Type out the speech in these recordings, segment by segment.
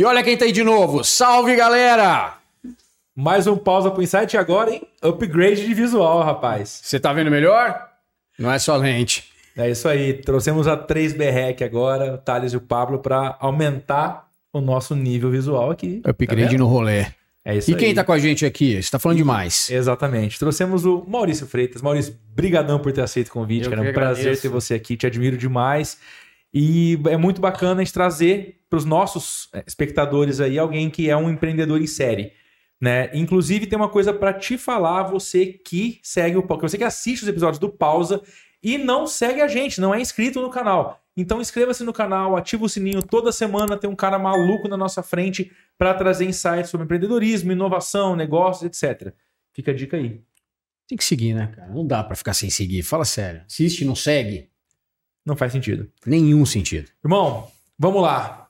E olha quem tá aí de novo. Salve, galera! Mais um pausa pro insight agora, hein? Upgrade de visual, rapaz. Você tá vendo melhor? Não é só lente. É isso aí. Trouxemos a 3BREC agora, o Thales e o Pablo, para aumentar o nosso nível visual aqui. Upgrade Tá no rolê. é isso E quem aí. tá com a gente aqui? Você tá falando demais. Exatamente. Trouxemos o Maurício Freitas. Maurício, brigadão por ter aceito o convite, Eu cara. É um prazer agradeço. ter você aqui. Te admiro demais. E é muito bacana a gente trazer para os nossos eh, espectadores aí alguém que é um empreendedor em série. Né? Inclusive, tem uma coisa para te falar, você que segue o Pausa, você que assiste os episódios do Pausa e não segue a gente, não é inscrito no canal. Então inscreva-se no canal, ativa o sininho. Toda semana tem um cara maluco na nossa frente para trazer insights sobre empreendedorismo, inovação, negócios, etc. Fica a dica aí. Tem que seguir, né, cara? Não dá pra ficar sem seguir. Fala sério. Assiste, não segue. Não faz sentido. Nenhum sentido. Irmão, vamos lá.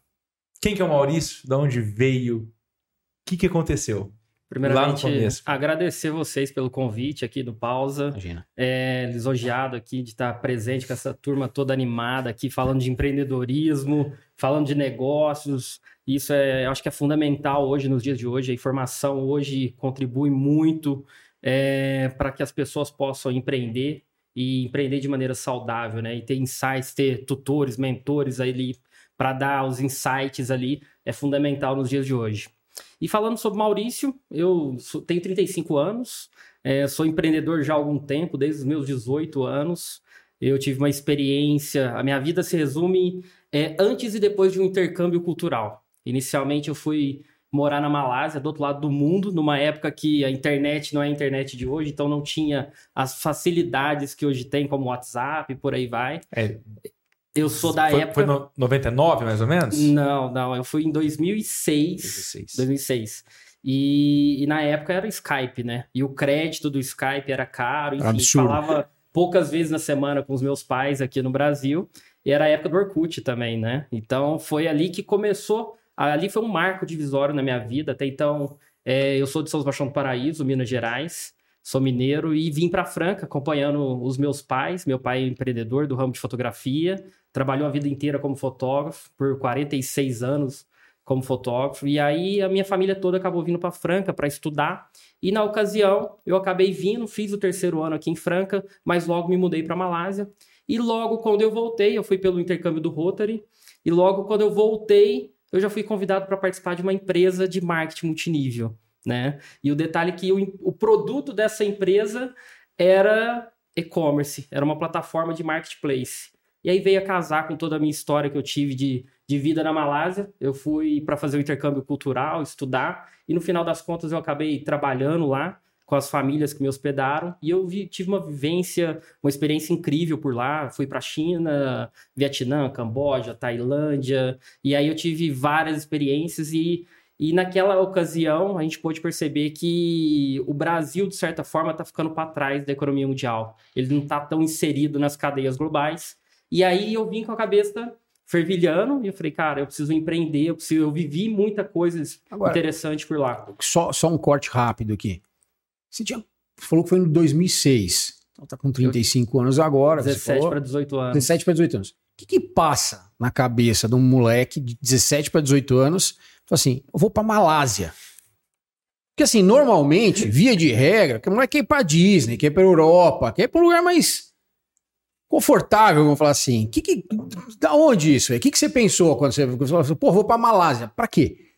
Quem que é o Maurício? Da onde veio? O que, que aconteceu? Primeiramente, Lá no começo. agradecer vocês pelo convite aqui do Pausa. Imagina. É, lisonjeado aqui de estar presente com essa turma toda animada aqui, falando de empreendedorismo, falando de negócios. Isso é, eu acho que é fundamental hoje, nos dias de hoje. A informação hoje contribui muito para que as pessoas possam empreender e empreender de maneira saudável, né? E ter insights, ter tutores, mentores ali para dar os insights ali é fundamental nos dias de hoje. E falando sobre Maurício, eu sou- tenho 35 anos, é, sou empreendedor já há algum tempo, desde os meus 18 anos. Eu tive uma experiência, a minha vida se resume é, antes e depois de um intercâmbio cultural. Inicialmente eu fui morar na Malásia, do outro lado do mundo, numa época que a internet não é a internet de hoje, então não tinha as facilidades que hoje tem, como WhatsApp, por aí vai. É, Eu sou da foi, época. foi no 99, mais ou menos? Não, não, eu fui em 2006. 16. 2006. E, e na época era o Skype, né? E o crédito do Skype era caro, enfim, Absurdo. falava poucas vezes na semana com os meus pais aqui no Brasil. E era a época do Orkut também, né? Então foi ali que começou. Ali foi um marco divisório na minha vida. Até então, é, eu sou de São Sebastião do Paraíso, Minas Gerais. Sou mineiro e vim para Franca acompanhando os meus pais. Meu pai é empreendedor do ramo de fotografia, trabalhou a vida inteira como fotógrafo, por 46 anos como fotógrafo. E aí a minha família toda acabou vindo para Franca para estudar. E na ocasião eu acabei vindo, fiz o terceiro ano aqui em Franca, mas logo me mudei para Malásia. E logo quando eu voltei, eu fui pelo intercâmbio do Rotary. E logo quando eu voltei, eu já fui convidado para participar de uma empresa de marketing multinível, né? E o detalhe é que o, o produto dessa empresa era e-commerce, era uma plataforma de marketplace. E aí veio a casar com toda a minha história que eu tive de, de vida na Malásia. Eu fui para fazer o intercâmbio cultural, estudar, e no final das contas eu acabei trabalhando lá com as famílias que me hospedaram, e eu vi- tive uma vivência, uma experiência incrível por lá. Fui para China, Vietnã, Camboja, Tailândia, e aí eu tive várias experiências e e naquela ocasião, a gente pôde perceber que o Brasil, de certa forma, está ficando para trás da economia mundial. Ele não está tão inserido nas cadeias globais. E aí eu vim com a cabeça fervilhando e eu falei, cara, eu preciso empreender, eu, preciso, eu vivi muita coisa Agora- interessante por lá. Só, só um corte rápido aqui. Você tinha, falou que foi em 2006. Então tá com 35 anos agora. você 17 falou. para 18 anos. 17 para 18 anos. O que, que passa na cabeça de um moleque de 17 para 18 anos? Fala assim, eu vou para Malásia. Porque assim, normalmente, via de regra, que o moleque quer ir pra Disney, quer ir pra Europa, quer ir pra um lugar mais confortável, vamos falar assim. Que, que, da onde isso? O que, que você pensou quando você, você falou assim, pô, vou pra Malásia? Pra quê?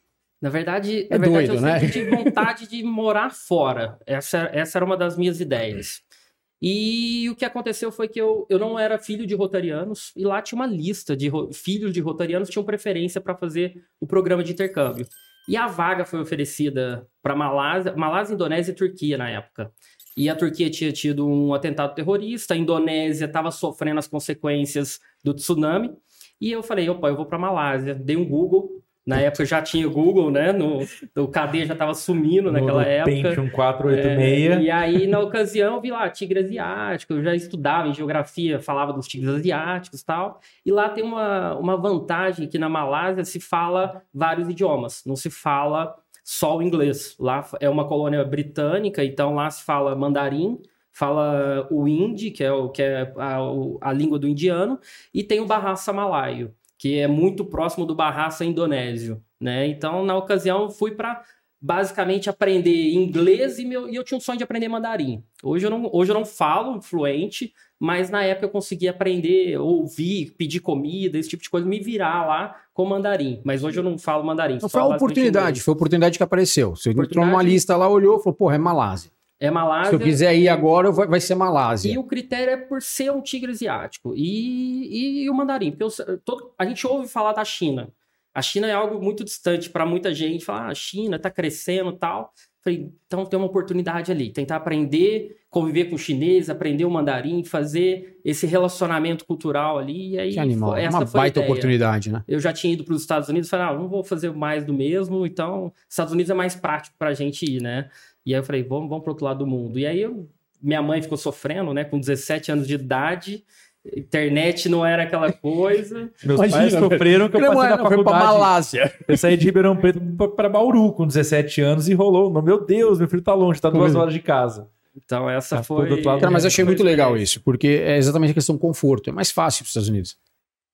Na verdade, É na verdade doido, eu né? tive vontade de morar fora. Essa, essa era uma das minhas ideias. E o que aconteceu foi que eu, eu não era filho de rotarianos, e lá tinha uma lista de filhos de rotarianos que tinham preferência para fazer o programa de intercâmbio. E a vaga foi oferecida para Malásia, Malásia, Indonésia e Turquia na época. E a Turquia tinha tido um atentado terrorista, a Indonésia estava sofrendo as consequências do tsunami. E eu falei, opa, eu vou para Malásia. Dei um Google. Na época já tinha Google, né? No, o KD já estava sumindo naquela no época. Pentium 486. É, e aí, na ocasião, eu vi lá tigre asiático, eu já estudava em geografia, falava dos tigres asiáticos e tal. E lá tem uma, uma vantagem que na Malásia se fala vários idiomas, não se fala só o inglês. Lá é uma colônia britânica, então lá se fala mandarim, fala o hindi, que é, o, que é a, o- a língua do indiano, e tem o Bahasa Malaio, que é muito próximo do Bahasa indonésio, né? Então, na ocasião, fui para basicamente aprender inglês e, meu, e eu tinha um sonho de aprender mandarim. Hoje eu não, hoje eu não falo fluente, mas na época eu consegui aprender, ouvir, pedir comida, esse tipo de coisa, me virar lá com mandarim. Mas hoje eu não falo mandarim. Então foi a oportunidade, foi a oportunidade que apareceu. Você entrou numa lista lá, olhou, falou, porra, é Malásia. É Malásia. Se eu quiser ir agora, vai ser Malásia. E o critério é por ser um tigre asiático. E, e, e o mandarim. Porque eu, todo, a gente ouve falar da China. A China é algo muito distante para muita gente. Falar, ah, a China está crescendo tal. Falei, então tem uma oportunidade ali. Tentar aprender, conviver com o chinês, aprender o mandarim, fazer esse relacionamento cultural ali. E aí, que animal. Essa uma baita oportunidade, né? Eu já tinha ido para os Estados Unidos e falei, ah, não vou fazer mais do mesmo. Então, Estados Unidos é mais prático para a gente ir, né? E aí eu falei, vamos, vamos para outro lado do mundo. E aí eu, minha mãe ficou sofrendo, né? Com 17 anos de idade Internet não era aquela coisa. Meus Imagina, pais sofreram que eu passei na faculdade. Pra Malásia. Eu saí de Ribeirão Preto para Bauru com 17 anos e rolou. Meu Deus, meu filho tá longe, tá duas horas de casa. Então essa tá foi... Cara, mas eu achei muito legal isso, porque é exatamente a questão do conforto. É mais fácil para os Estados Unidos.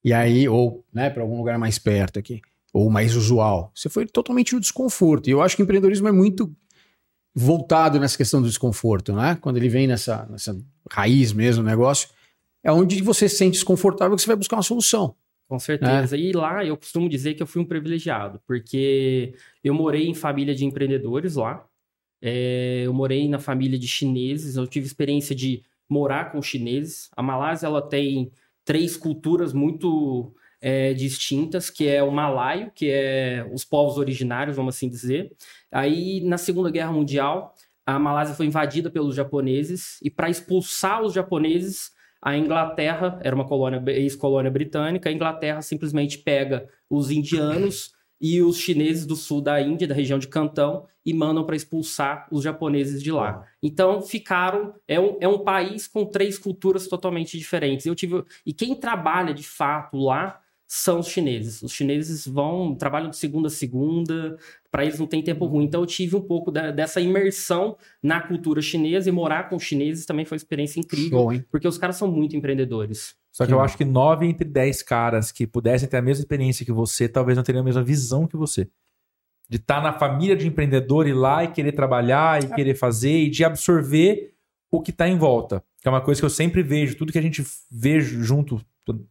E aí, ou né, para algum lugar mais perto aqui, ou mais usual. Você foi totalmente no desconforto. E eu acho que o empreendedorismo é muito voltado nessa questão do desconforto, né? Quando ele vem nessa, nessa raiz mesmo do negócio é onde você se sente desconfortável que você vai buscar uma solução. Com certeza. É. E lá eu costumo dizer que eu fui um privilegiado, porque eu morei em família de empreendedores lá. É, eu morei na família de chineses, eu tive experiência de morar com chineses. A Malásia ela tem três culturas muito é, distintas, que é o malaio, que é os povos originários, vamos assim dizer. Aí, na Segunda Guerra Mundial, a Malásia foi invadida pelos japoneses, e para expulsar os japoneses, a Inglaterra era uma colônia, ex-colônia britânica, a Inglaterra simplesmente pega os indianos e os chineses do sul da Índia, da região de Cantão, e mandam para expulsar os japoneses de lá. Então ficaram. É um, é um país com três culturas totalmente diferentes. Eu tive. E quem trabalha de fato lá são os chineses. Os chineses vão, trabalham de segunda a segunda, para eles não tem tempo ruim. Então eu tive um pouco da, dessa imersão na cultura chinesa e morar com chineses também foi uma experiência incrível, Show, porque os caras são muito empreendedores. Só que, que eu acho que nove entre dez caras que pudessem ter a mesma experiência que você, talvez não teriam a mesma visão que você. De estar tá na família de empreendedor e lá e querer trabalhar e é. querer fazer e de absorver o que está em volta. Que é uma coisa que eu sempre vejo, tudo que a gente vê junto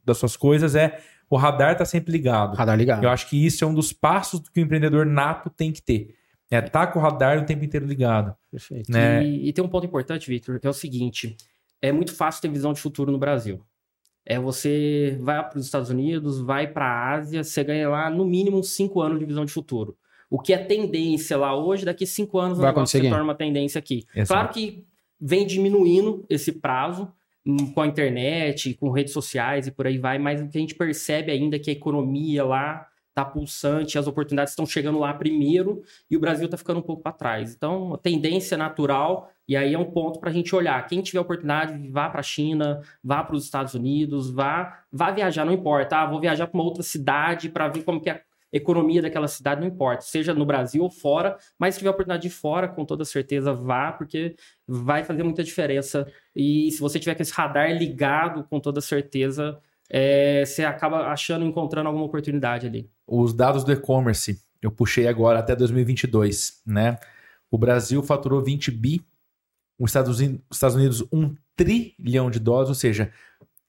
das suas coisas é o radar está sempre ligado. Radar ligado. Eu acho que isso é um dos passos que o empreendedor nato tem que ter. É estar tá com o radar o tempo inteiro ligado. Perfeito. Né? E, e tem um ponto importante, Victor, que é o seguinte: é muito fácil ter visão de futuro no Brasil. É você vai para os Estados Unidos, vai para a Ásia, você ganha lá no mínimo cinco anos de visão de futuro. O que é tendência lá hoje, daqui cinco anos vai acontecer se torna uma tendência aqui. Exato. Claro que vem diminuindo esse prazo, com a internet, com redes sociais e por aí vai, mas o que a gente percebe ainda é que a economia lá está pulsante, as oportunidades estão chegando lá primeiro e o Brasil está ficando um pouco para trás. Então, a tendência natural, e aí é um ponto para a gente olhar. Quem tiver oportunidade, vá para a China, vá para os Estados Unidos, vá, vá viajar, não importa. Ah, vou viajar para uma outra cidade para ver como que é economia daquela cidade, não importa, seja no Brasil ou fora, mas se tiver oportunidade de fora, com toda certeza vá, porque vai fazer muita diferença. E se você tiver com esse radar ligado, com toda certeza, é, você acaba achando, encontrando alguma oportunidade ali. Os dados do e-commerce, eu puxei agora até 2022, né? O Brasil faturou 20 bi, os Estados Unidos, Estados Unidos 1 trilhão de dólares, ou seja,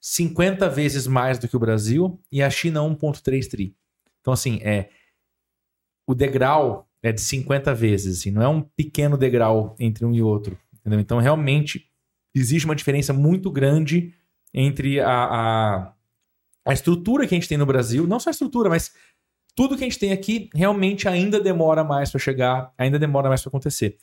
50 vezes mais do que o Brasil, e a China 1,3 tri. Então, assim, é o degrau é de 50 vezes, assim, não é um pequeno degrau entre um e outro. Entendeu? Então, realmente, existe uma diferença muito grande entre a, a, a estrutura que a gente tem no Brasil, não só a estrutura, mas tudo que a gente tem aqui realmente ainda demora mais para chegar, ainda demora mais para acontecer.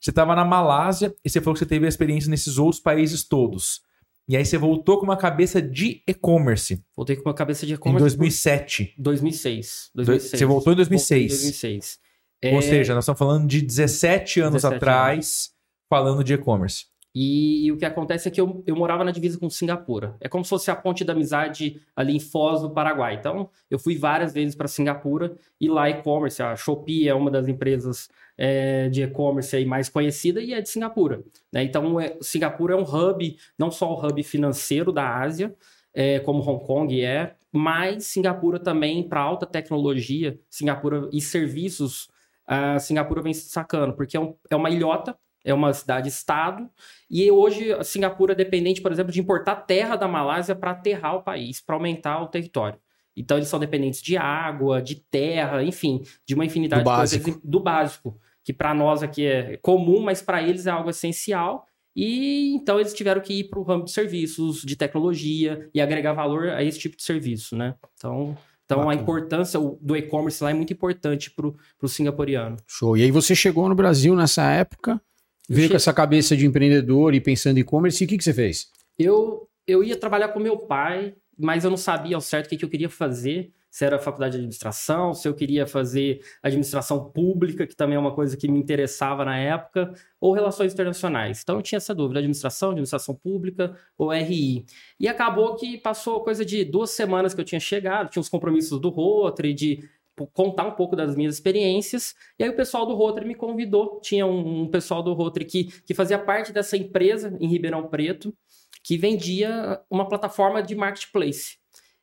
Você estava na Malásia e você falou que você teve a experiência nesses outros países todos. E aí você voltou com uma cabeça de e-commerce. Voltei com uma cabeça de e-commerce. Em 2007. 2006. 2006. Você voltou em 2006. Voltei em 2006. Ou é... seja, nós estamos falando de 17 anos 17 atrás anos. falando de e-commerce. E, e, o que acontece é que eu, eu morava na divisa com Singapura. É como se fosse a ponte da amizade ali em Foz, no Paraguai. Então, eu fui várias vezes para Singapura e lá e-commerce. A Shopee é uma das empresas é, de e-commerce mais conhecida e é de Singapura. Né? Então, é, Singapura é um hub, não só o hub financeiro da Ásia, é, como Hong Kong é, mas Singapura também para alta tecnologia, Singapura e serviços, a Singapura vem se destacando, porque é, um, é uma ilhota, é uma cidade-estado, e hoje a Singapura é dependente, por exemplo, de importar terra da Malásia para aterrar o país, para aumentar o território. Então eles são dependentes de água, de terra, enfim, de uma infinidade Do de básico. coisas do básico, que para nós aqui é comum, mas para eles é algo essencial. E então eles tiveram que ir para o ramo de serviços, de tecnologia e agregar valor a esse tipo de serviço, né? Então, então a importância do e-commerce lá é muito importante para o singapuriano. Show. E aí você chegou no Brasil nessa época, veio che- com essa cabeça de empreendedor e pensando em e-commerce, e o que, que você fez? Eu, eu ia trabalhar com meu pai, mas eu não sabia ao certo o que, que eu queria fazer. Se era faculdade de administração, se eu queria fazer administração pública, que também é uma coisa que me interessava na época, ou relações internacionais. Então eu tinha essa dúvida: administração, administração pública ou RI. E acabou que passou coisa de duas semanas que eu tinha chegado, tinha os compromissos do Rotary, de contar um pouco das minhas experiências. E aí o pessoal do Rotary me convidou. Tinha um, um pessoal do Rotary que, que fazia parte dessa empresa em Ribeirão Preto, que vendia uma plataforma de marketplace.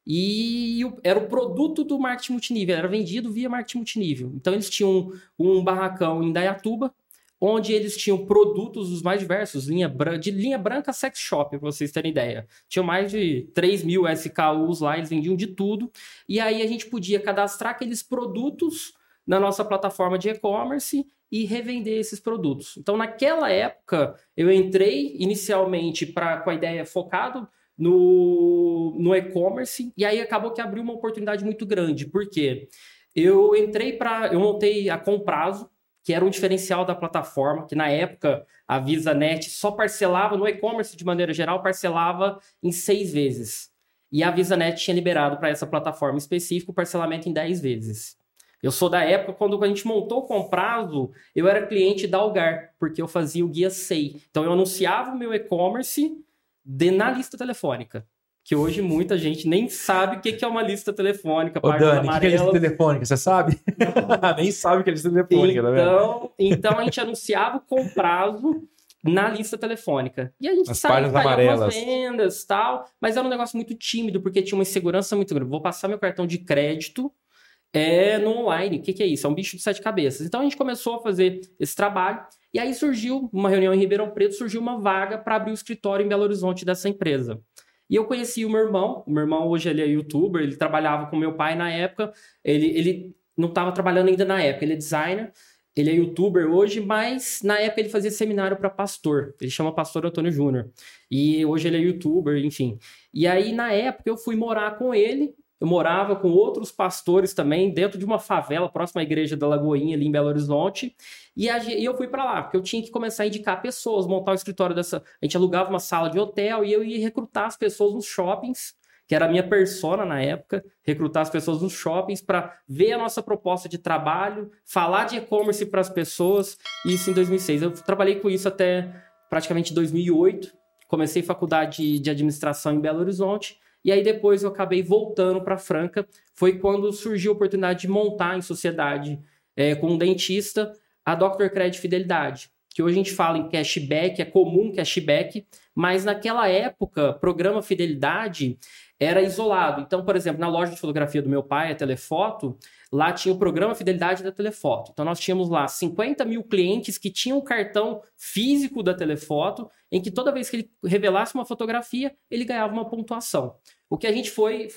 E era o produto do marketing multinível, era vendido via marketing multinível. Então eles tinham um, barracão em Dayatuba, onde eles tinham produtos dos mais diversos, linha de linha branca sex shop, para vocês terem ideia. Tinham mais de 3 mil SKUs lá, eles vendiam de tudo. E aí a gente podia cadastrar aqueles produtos na nossa plataforma de e-commerce e revender esses produtos. Então, naquela época, eu entrei inicialmente pra, com a ideia focado no, no e-commerce, e aí acabou que abriu uma oportunidade muito grande. Por quê? Eu entrei para. Eu montei a Comprazo, que era um diferencial da plataforma, que na época a VisaNet só parcelava no e-commerce de maneira geral, parcelava em seis vezes. E a VisaNet tinha liberado para essa plataforma específica o parcelamento em 10 vezes. Eu sou da época quando a gente montou o Comprazo, eu era cliente da Algar, porque eu fazia o guia SEI. Então eu anunciava o meu e-commerce na lista telefônica. Que hoje muita gente nem sabe o que é uma lista telefônica. Ô, Dani, o que que é lista telefônica? Você sabe? Nem sabe o que é lista telefônica, tá vendo? Então, então a gente anunciava o comprazo na lista telefônica. E a gente As amarelas. algumas vendas tal, mas era um negócio muito tímido, porque tinha uma insegurança muito grande. Vou passar meu cartão de crédito é, no online. O que, que é isso? É um bicho de sete cabeças. Então a gente começou a fazer esse trabalho. E aí surgiu uma reunião em Ribeirão Preto, surgiu uma vaga para abrir o escritório em Belo Horizonte dessa empresa. E eu conheci o meu irmão. O meu irmão hoje ele é youtuber, ele trabalhava com meu pai na época. Ele, ele não estava trabalhando ainda na época, ele é designer. Ele é youtuber hoje, mas na época ele fazia seminário para pastor. Ele chama Pastor Antônio Júnior. E hoje ele é youtuber, enfim. E aí, na época, eu fui morar com ele. Eu morava com outros pastores também, dentro de uma favela próxima à igreja da Lagoinha, ali em Belo Horizonte. E, eu fui para lá, porque eu tinha que começar a indicar pessoas, montar o escritório dessa. A gente alugava uma sala de hotel e eu ia recrutar as pessoas nos shoppings, que era a minha persona na época, recrutar as pessoas nos shoppings para ver a nossa proposta de trabalho, falar de e-commerce para as pessoas. Isso em 2006. Eu trabalhei com isso até praticamente 2008. Comecei faculdade de administração em Belo Horizonte. E aí depois eu acabei voltando para Franca. Foi quando surgiu a oportunidade de montar em sociedade é, com um dentista a Dr. Credit Fidelidade. Que hoje a gente fala em cashback, é comum cashback, mas naquela época, programa Fidelidade era isolado. Então, por exemplo, na loja de fotografia do meu pai, a Telefoto, lá tinha o programa Fidelidade da Telefoto. Então, nós tínhamos lá 50 mil clientes que tinham o cartão físico da Telefoto, em que toda vez que ele revelasse uma fotografia, ele ganhava uma pontuação. O que a gente foi,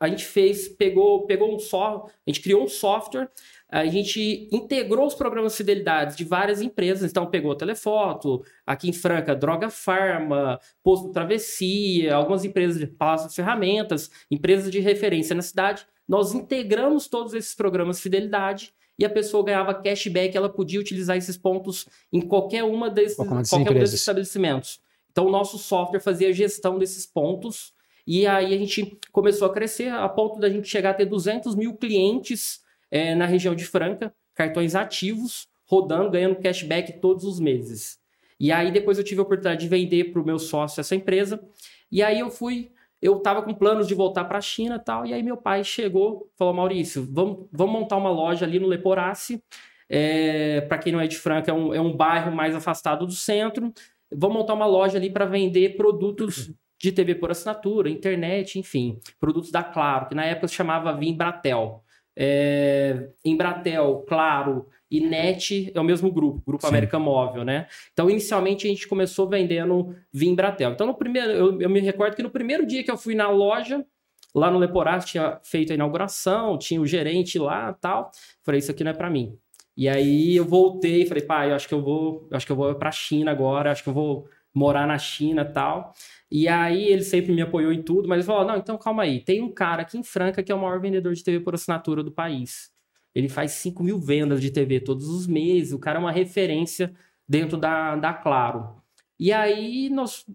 a gente fez, pegou, pegou um só, a gente criou um software, a gente integrou os programas Fidelidade de várias empresas, então pegou a Telefoto, aqui em Franca, Droga Farma, Posto Travessia, algumas empresas de Palácio de Ferramentas, empresas de referência na cidade. Nós integramos todos esses programas Fidelidade e a pessoa ganhava cashback, ela podia utilizar esses pontos em qualquer uma desses, Qualquer um desses estabelecimentos. Então, o nosso software fazia a gestão desses pontos e aí a gente começou a crescer a ponto da gente chegar a ter 200 mil clientes eh, na região de Franca, cartões ativos, rodando, ganhando cashback todos os meses. E aí depois eu tive a oportunidade de vender para o meu sócio essa empresa. E aí eu fui, eu estava com planos de voltar para a China tal. E aí meu pai chegou, falou: Maurício, vamos, vamos montar uma loja ali no Leporace. É, para quem não é de Franca, é um, é um bairro mais afastado do centro. Vamos montar uma loja ali para vender produtos de TV por assinatura, internet, enfim, produtos da Claro, que na época se chamava Vimbratel. É, Embratel, Claro e NET é o mesmo grupo, Grupo Sim. América Móvel, né? Então, inicialmente, a gente começou vendendo Vimbratel. Então, no primeiro, eu, eu me recordo que no primeiro dia que eu fui na loja, lá no Leporaz, tinha feito a inauguração, tinha o gerente lá tal. Falei, isso aqui não é para mim. E aí eu voltei e falei, pai, eu acho que eu vou, eu acho que eu vou para China agora, acho que eu vou morar na China tal. E aí ele sempre me apoiou em tudo, mas ele falou: não, então calma aí. Tem um cara aqui em Franca que é o maior vendedor de TV por assinatura do país. Ele faz 5 mil vendas de TV todos os meses. O cara é uma referência dentro da, da Claro. E aí nós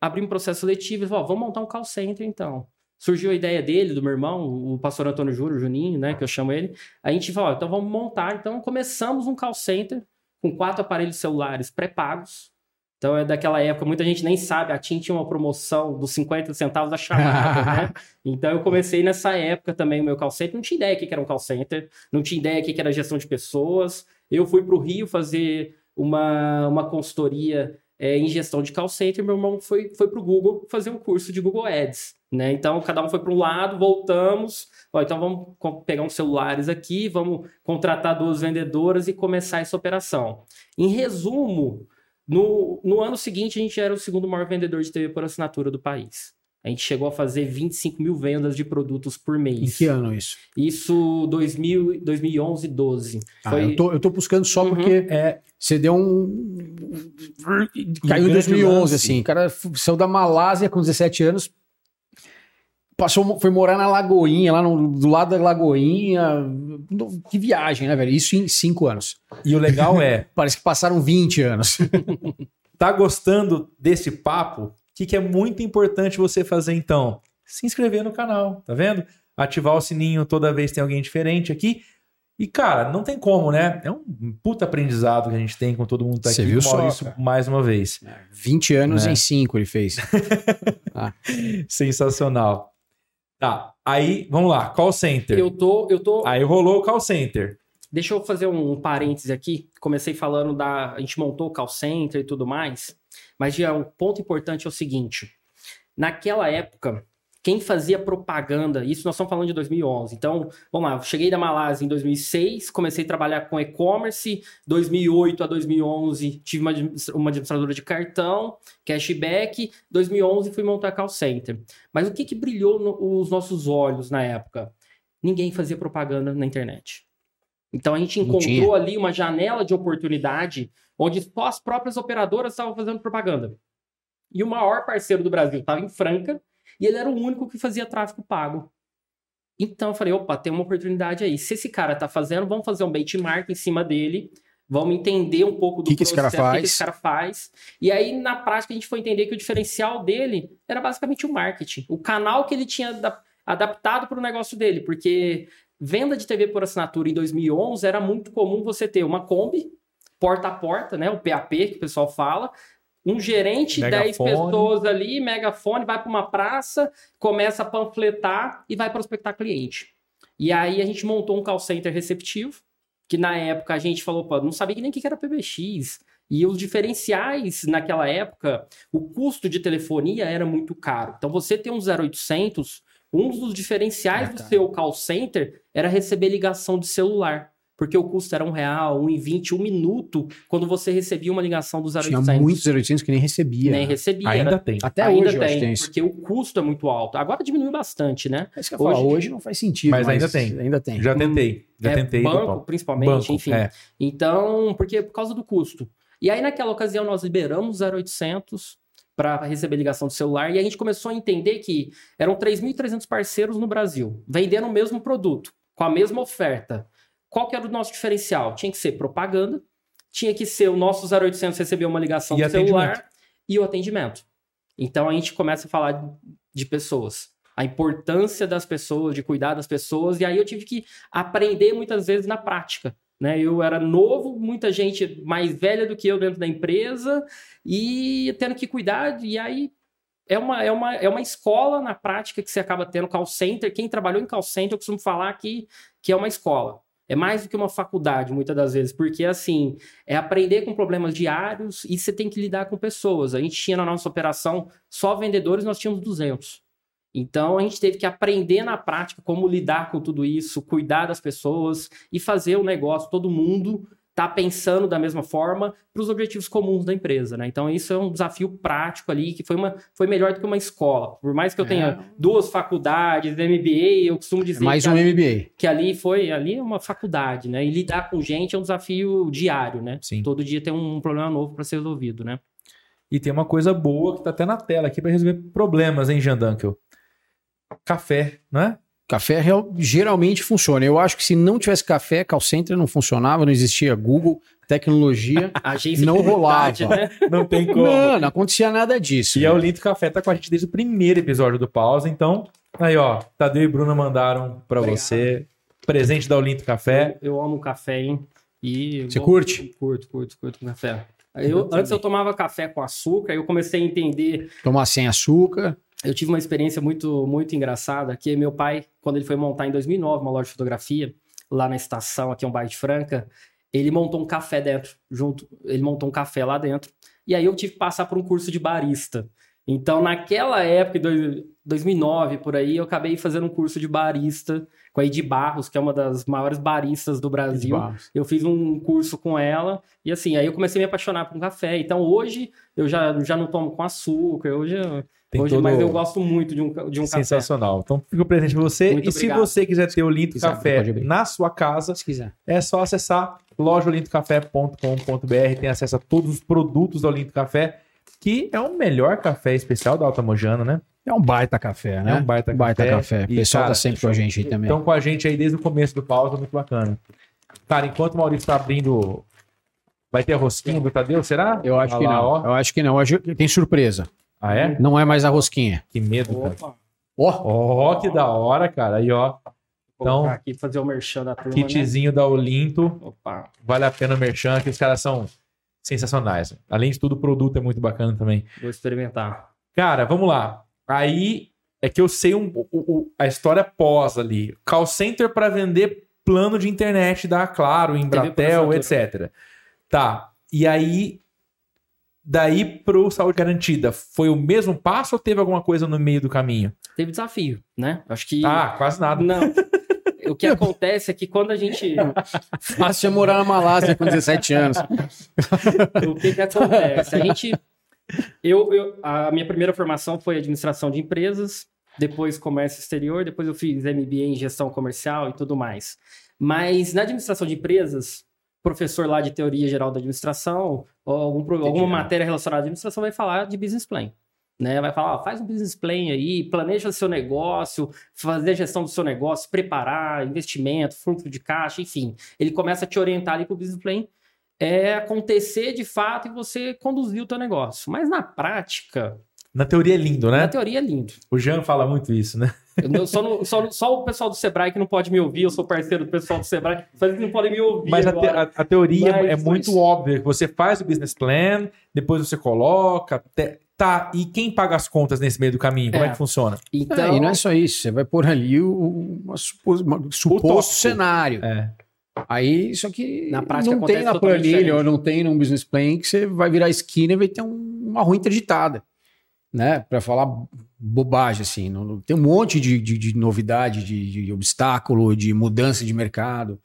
abrimos um processo seletivo e falou: vamos montar um call center então. Surgiu a ideia dele, do meu irmão, o pastor Antônio Júlio, Juninho, né, que eu chamo ele. A gente falou: então vamos montar. Então começamos um call center com quatro aparelhos celulares pré-pagos. Então é daquela época, muita gente nem sabe, a TIM tinha uma promoção dos 50 centavos da chamada, né? Então eu comecei nessa época também o meu call center, não tinha ideia o que era um call center, não tinha ideia o que era gestão de pessoas. Eu fui para o Rio fazer uma, uma consultoria é, em gestão de call center, meu irmão foi, foi para o Google fazer um curso de Google Ads, né? Então cada um foi para um lado, voltamos, ó, então vamos pegar uns celulares aqui, vamos contratar duas vendedoras e começar essa operação. Em resumo, no, no ano seguinte, a gente era o segundo maior vendedor de TV por assinatura do país. A gente chegou a fazer 25 mil vendas de produtos por mês. Em que ano isso? Isso 2000, 2011, 12. Ah, Foi... eu, tô, eu tô buscando só Uhum. porque É, você deu um. Caiu em grande 2011, lance. assim. O cara saiu da Malásia com 17 anos. Passou, foi morar na Lagoinha, lá no- do lado da Lagoinha. Que viagem, né, velho? Isso em 5 anos. e o legal é, Parece que passaram 20 anos. tá gostando desse papo? O que, que é muito importante você fazer então? Se inscrever no canal, tá vendo? Ativar o sininho toda vez que tem alguém diferente aqui. E, cara, não tem como, né? É um puta aprendizado que a gente tem com todo mundo que tá Você aqui. viu com o só, cara? mais uma vez. 20 anos Né? em 5 ele fez. Sensacional. Tá, aí, vamos lá, call center. Eu tô, eu tô. Aí rolou o call center. Deixa eu fazer um parêntese aqui. Comecei falando da. A gente montou o call center e tudo mais. Mas já um ponto importante é o seguinte: naquela época, quem fazia propaganda, isso nós estamos falando de 2011. Então, vamos lá, eu cheguei da Malásia em 2006, comecei a trabalhar com e-commerce. 2008 a 2011 tive uma, uma administradora de cartão, cashback. 2011 fui montar call center. Mas o que, que brilhou no- os nossos olhos na época? Ninguém fazia propaganda na internet. Então a gente encontrou ali uma janela de oportunidade onde só as próprias operadoras estavam fazendo propaganda. E o maior parceiro do Brasil estava em Franca e ele era o único que fazia tráfego pago. Então eu falei, opa, tem uma oportunidade aí. Se esse cara está fazendo, vamos fazer um benchmark em cima dele, vamos entender um pouco do Que que esse cara processo, o que faz? que esse cara faz. E aí, na prática, a gente foi entender que o diferencial dele era basicamente o marketing. O canal que ele tinha adap- adaptado para o negócio dele, porque venda de TV por assinatura em 2011 era muito comum você ter uma Kombi, porta a porta, né, o PAP que o pessoal fala, um gerente, 10 Megafone. pessoas ali, megafone, vai para uma praça, começa a panfletar e vai prospectar cliente. E aí a gente montou um call center receptivo, que na época a gente falou, pô, não sabia nem o que era PBX. E os diferenciais naquela época, o custo de telefonia era muito caro. Então você ter um 0800, um dos diferenciais É, do cara. seu call center era receber ligação de celular. Porque o custo era um real, um e vinte, um minuto, quando você recebia uma ligação do Tinha 0800. muitos 0800 que nem recebia. Nem recebia. Ainda era- tem. Até ainda hoje tem, tem porque o custo é muito alto. Agora diminuiu bastante, né? É isso que eu falo, Hoje- hoje não faz sentido. Mas ainda tem. Ainda tem. Já tentei. Já É, tentei. banco, principalmente, Banco, enfim. é. Então, porque por causa do custo. E aí, naquela ocasião, nós liberamos o 0800 para receber ligação do celular e a gente começou a entender que eram 3.300 parceiros no Brasil, vendendo o mesmo produto, com a mesma oferta. Qual que era o nosso diferencial? Tinha que ser propaganda, tinha que ser o nosso 0800 receber uma ligação E do celular e o atendimento. Então, a gente começa a falar de pessoas. A importância das pessoas, de cuidar das pessoas. E aí eu tive que aprender muitas vezes na prática. Né? Eu era novo, muita gente mais velha do que eu dentro da empresa e tendo que cuidar. E aí é uma, é uma, é uma escola na prática que você acaba tendo call center. Quem trabalhou em call center, eu costumo falar que, que é uma escola. É mais do que uma faculdade, muitas das vezes, porque assim, é aprender com problemas diários e você tem que lidar com pessoas. A gente tinha na nossa operação só vendedores, nós tínhamos 200. Então a gente teve que aprender na prática como lidar com tudo isso, cuidar das pessoas e fazer o negócio, todo mundo tá pensando da mesma forma para os objetivos comuns da empresa, né? Então isso é um desafio prático ali que foi, uma, foi melhor do que uma escola. Por mais que eu tenha duas faculdades, MBA, eu costumo dizer É mais que, um ali, MBA. que ali foi ali é uma faculdade, né? E lidar com gente é um desafio diário, né? Sim. Todo dia tem um problema novo para ser resolvido, né? E tem uma coisa boa que tá até na tela aqui para resolver problemas, hein, Jean Dunkel? Café, não é? Café real- geralmente funciona. Eu acho que se não tivesse café, call center não funcionava, não existia Google, tecnologia. Agência Não rolava. né? Não tem como. não, não acontecia nada disso. E é o Linto Café tá com a gente desde o primeiro episódio do Pausa, então, aí ó, Tadeu e Bruna mandaram para você presente da Olinto Café. Eu, eu amo café, hein? E Você eu- curte? Curto, curto, curto café. Eu, antes eu tomava café com açúcar, eu comecei a entender. Tomar sem açúcar. Eu tive uma experiência muito, muito engraçada, que meu pai, quando ele foi montar em 2009 uma loja de fotografia, lá na estação, aqui em um bairro de Franca, ele montou um café dentro, junto. Ele montou um café lá dentro. E aí eu tive que passar por um curso de barista. Então, naquela época, em dois- 2009, por aí, eu acabei fazendo um curso de barista com a Edi Barros, que é uma das maiores baristas do Brasil. Eu fiz um curso com ela e assim, aí eu comecei a me apaixonar por um café. Então hoje eu já, já não tomo com açúcar, hoje, eu- Tem hoje todo- mas eu gosto muito de um, de um café. Sensacional. Então fica o presente pra você. Muito e se obrigado. você quiser ter o Linto Quiser, Café na sua casa, Se quiser. é só acessar lojaolintocafé.com.br. Tem acesso a todos os produtos da Olinto Café, que é o melhor café especial da Alta Mojana, né? É um baita café, né? É um baita café. café. O pessoal cara, tá sempre com a gente aí também. Estão com a gente aí desde o começo do pausa, muito bacana. Cara, enquanto o Maurício tá abrindo. Vai ter a rosquinha do Tadeu, será? eu acho Olha que lá, não. ó. Eu acho que não. Que tem surpresa. Ah, é? Não é mais a rosquinha. Que medo, cara. Opa, Ó, Ó, que da hora, cara. Aí, ó. vou Então, aqui fazer o merchan da turma, né? Kitzinho da Olinto. Opa, Vale a pena o merchan, que os caras são sensacionais. Além de tudo, o produto é muito bacana também. vou experimentar. Cara, vamos lá. Aí é que eu sei um- o- o- a história pós ali. Call center para vender plano de internet da Claro, Embratel, etc. Tá. E aí, daí pro Saúde Garantida, foi o mesmo passo ou teve alguma coisa no meio do caminho? Teve desafio, né? Acho que. Ah, quase nada. Não. o que acontece é que quando a gente. fácil é morar na Malásia com 17 anos. o que que acontece? A gente. Eu, eu- a minha primeira formação foi administração de empresas, depois comércio exterior, depois eu fiz MBA em gestão comercial e tudo mais. Mas na administração de empresas, professor lá de teoria geral da administração, ou algum, alguma matéria relacionada à administração vai falar de business plan. Né? Vai falar, ó, faz um business plan aí, planeja o seu negócio, fazer a gestão do seu negócio, preparar, investimento, fluxo de caixa, enfim. Ele começa a te orientar ali para o business plan é acontecer de fato e você conduzir o teu negócio. Mas na prática, Na teoria é lindo, na né? teoria é lindo. O Jean fala muito isso, né? Não- só, não- só, só o pessoal do Sebrae que não pode me ouvir, eu sou parceiro do pessoal do Sebrae, só eles não podem me ouvir Mas a, te- agora. a- a teoria Mas- é muito mas- óbvia. Você faz o business plan, depois você coloca. te- Tá, e quem paga as contas nesse meio do caminho? Como é, É. que funciona? Então, É, e não é só isso. Você vai pôr ali o uma uma- suposto tópico. cenário. É. Aí, isso aqui Na prática não tem na planilha diferente. ou não tem num business plan que você vai virar a esquina e vai ter um- uma rua interditada. Né? Para falar bobagem, assim. Não- não- tem um monte de, de- de novidade, de, de obstáculo, de mudança de mercado.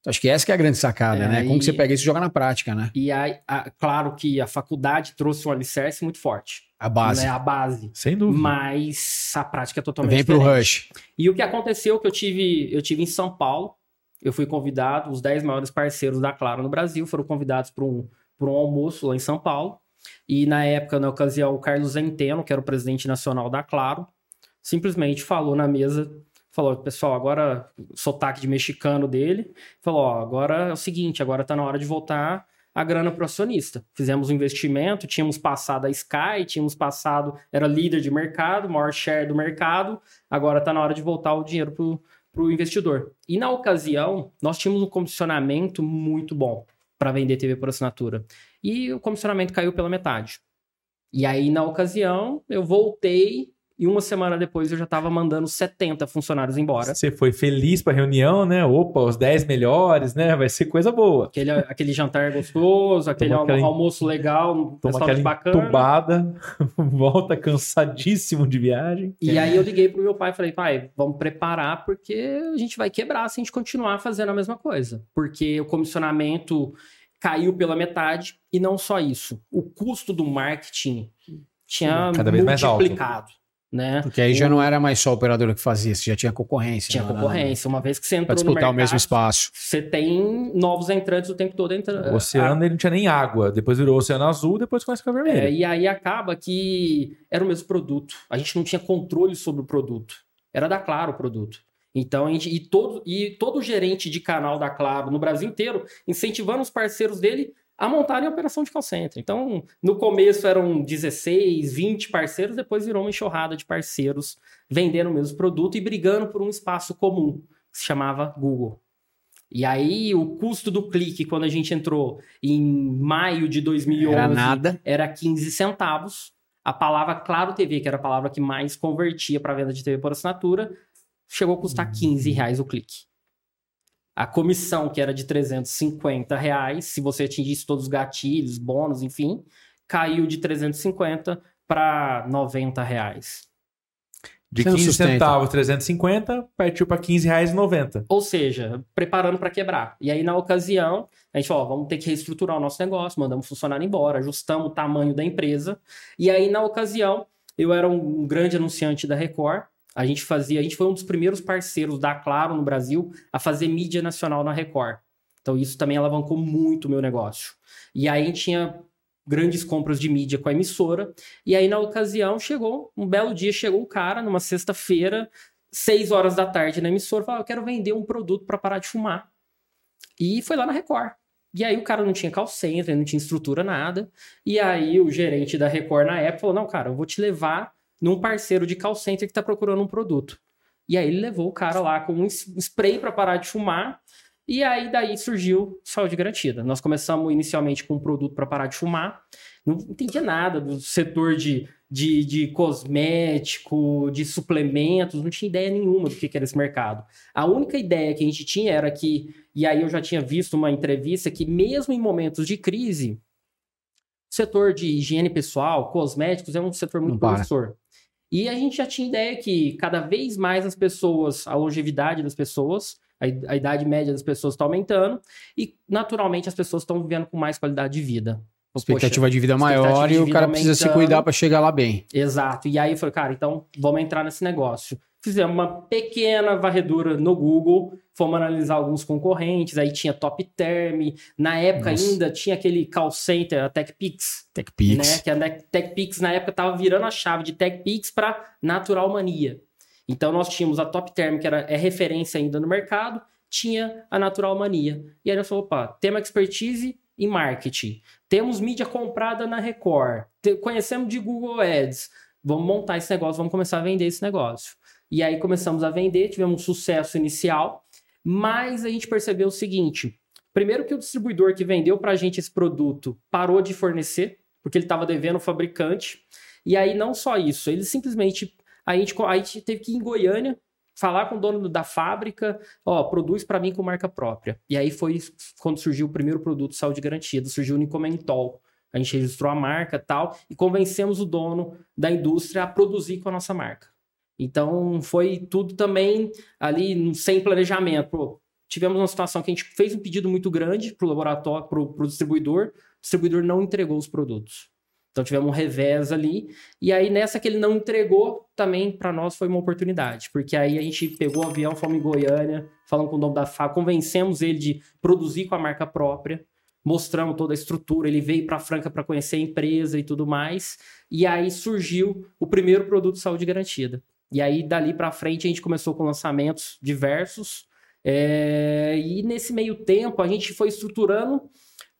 Então, acho que essa que é a grande sacada, É, né? Como e- que você pega isso e joga na prática, né? e aí, a- claro que a faculdade trouxe um alicerce muito forte. A base. Né? A base. Sem dúvida. Mas a prática é totalmente Vem pro diferente. rush. E o que aconteceu que eu tive, eu tive em São Paulo, eu fui convidado, os 10 maiores parceiros da Claro no Brasil foram convidados para um, pra um almoço lá em São Paulo. E na época, na ocasião, o Carlos Zenteno, que era o presidente nacional da Claro, simplesmente falou na mesa, falou, pessoal, agora, sotaque de mexicano dele, falou, ó, agora é o seguinte, agora tá na hora de voltar a grana pro acionista. Fizemos um investimento, tínhamos passado a Sky, tínhamos passado, era líder de mercado, maior share do mercado, agora tá na hora de voltar o dinheiro pro, pro investidor. E na ocasião, nós tínhamos um comissionamento muito bom para vender TV por assinatura. E o comissionamento caiu pela metade. E aí, na ocasião, eu voltei e uma semana depois eu já estava mandando 70 funcionários embora. Você foi feliz pra reunião, né? Opa, os 10 melhores, né? Vai ser coisa boa. Aquele, aquele jantar gostoso, aquele aquela- almoço legal, um Toma restaurante bacana. entubada, volta cansadíssimo de viagem. E aí eu liguei pro meu pai e falei, pai, vamos preparar porque a gente vai quebrar se a gente continuar fazendo a mesma coisa. Porque o comissionamento caiu pela metade e não só isso. O custo do marketing tinha Cada vez mais alto. multiplicado, né? Porque aí já não era mais só a operadora que fazia, você já tinha concorrência. Tinha né? concorrência. Uma vez que você Pra entrou no disputar mercado, o mesmo espaço. você tem novos entrantes o tempo todo entrando. O oceano ele não tinha nem água, depois virou oceano azul, depois começa a ficar vermelho. É, e aí acaba que era o mesmo produto. A gente não tinha controle sobre o produto. Era da Claro o produto. Então, e, todo, e todo gerente de canal da Claro no Brasil inteiro incentivando os parceiros dele a montarem a operação de call center. Então, no começo eram 16, 20 parceiros, depois virou uma enxurrada de parceiros vendendo o mesmo produto e brigando por um espaço comum, que se chamava Google. E aí, o custo do clique, quando a gente entrou em maio de 2011, Era nada. era 15 centavos. A palavra Claro TV, que era a palavra que mais convertia para venda de TV por assinatura, chegou a custar 15 reais o clique. A comissão, que era de 350 reais, se você atingisse todos os gatilhos, bônus, enfim, caiu de 350 para 90 reais. De não 15 sustenta. centavos, 350, partiu para 15 reais e 90. Ou seja, preparando para quebrar. E aí, na ocasião, a gente falou: ó, vamos ter que reestruturar o nosso negócio, mandamos funcionário embora, ajustamos o tamanho da empresa. E aí, na ocasião, eu era um grande anunciante da Record. A gente fazia, a gente foi um dos primeiros parceiros da Claro no Brasil a fazer mídia nacional na Record. Então, isso também alavancou muito o meu negócio. E aí, a gente tinha grandes compras de mídia com a emissora. E aí, na ocasião, chegou, um belo dia, chegou um cara numa sexta-feira, seis horas da tarde na emissora, falou: "Ah, Eu quero vender um produto para parar de fumar. E foi lá na Record. E aí o cara não tinha call center, não tinha estrutura, nada. E aí o gerente da Record na época falou: Não, cara, eu vou te levar num parceiro de call center que tá procurando um produto. E aí ele levou o cara lá com um spray para parar de fumar. E aí daí surgiu saúde garantida. Nós começamos inicialmente com um produto para parar de fumar. Não entendia nada do setor de, de, de cosmético, de suplementos, não tinha ideia nenhuma do que era esse mercado. A única ideia que a gente tinha era que, e aí eu já tinha visto uma entrevista que mesmo em momentos de crise, o setor de higiene pessoal, cosméticos, é um setor muito promissor. E a gente já tinha ideia que cada vez mais as pessoas, a longevidade das pessoas, a, idade média das pessoas está aumentando e naturalmente as pessoas estão vivendo com mais qualidade de vida. Expectativa de vida maior de e o vida cara precisa se aumentando. cuidar para chegar lá bem. Exato. E aí eu falei, cara, então vamos entrar nesse negócio. Fizemos uma pequena varredura no Google, fomos analisar alguns concorrentes, aí tinha Top Term, na época Nossa. ainda tinha aquele call center, a TechPix, TechPix. né? Que a TechPix na época tava virando a chave de TechPix para Natural Mania. Então nós tínhamos a Top Term, que era, é referência ainda no mercado, tinha a Natural Mania. E aí nós falamos, opa, temos expertise em marketing, temos mídia comprada na Record, conhecemos de Google Ads, vamos montar esse negócio, vamos começar a vender esse negócio. E aí começamos a vender, tivemos um sucesso inicial, mas a gente percebeu o seguinte: primeiro que o distribuidor que vendeu para a gente esse produto parou de fornecer, porque ele estava devendo o fabricante. E aí não só isso, ele simplesmente a gente, a gente teve que ir em Goiânia falar com o dono da fábrica, ó, produz para mim com marca própria. E aí foi quando surgiu o primeiro produto saúde garantida, surgiu o Nicomentol. A gente registrou a marca tal e convencemos o dono da indústria a produzir com a nossa marca. Então foi tudo também ali sem planejamento. Pô, tivemos uma situação que a gente fez um pedido muito grande para o laboratório, para o distribuidor, o distribuidor não entregou os produtos. Então tivemos um revés ali. E aí, nessa que ele não entregou, também para nós foi uma oportunidade. Porque aí a gente pegou o avião, fomos em Goiânia, falamos com o dono da fábrica, convencemos ele de produzir com a marca própria, mostramos toda a estrutura. Ele veio para Franca para conhecer a empresa e tudo mais. E aí surgiu o primeiro produto de saúde garantida. E aí, dali para frente, a gente começou com lançamentos diversos. É, E nesse meio tempo, a gente foi estruturando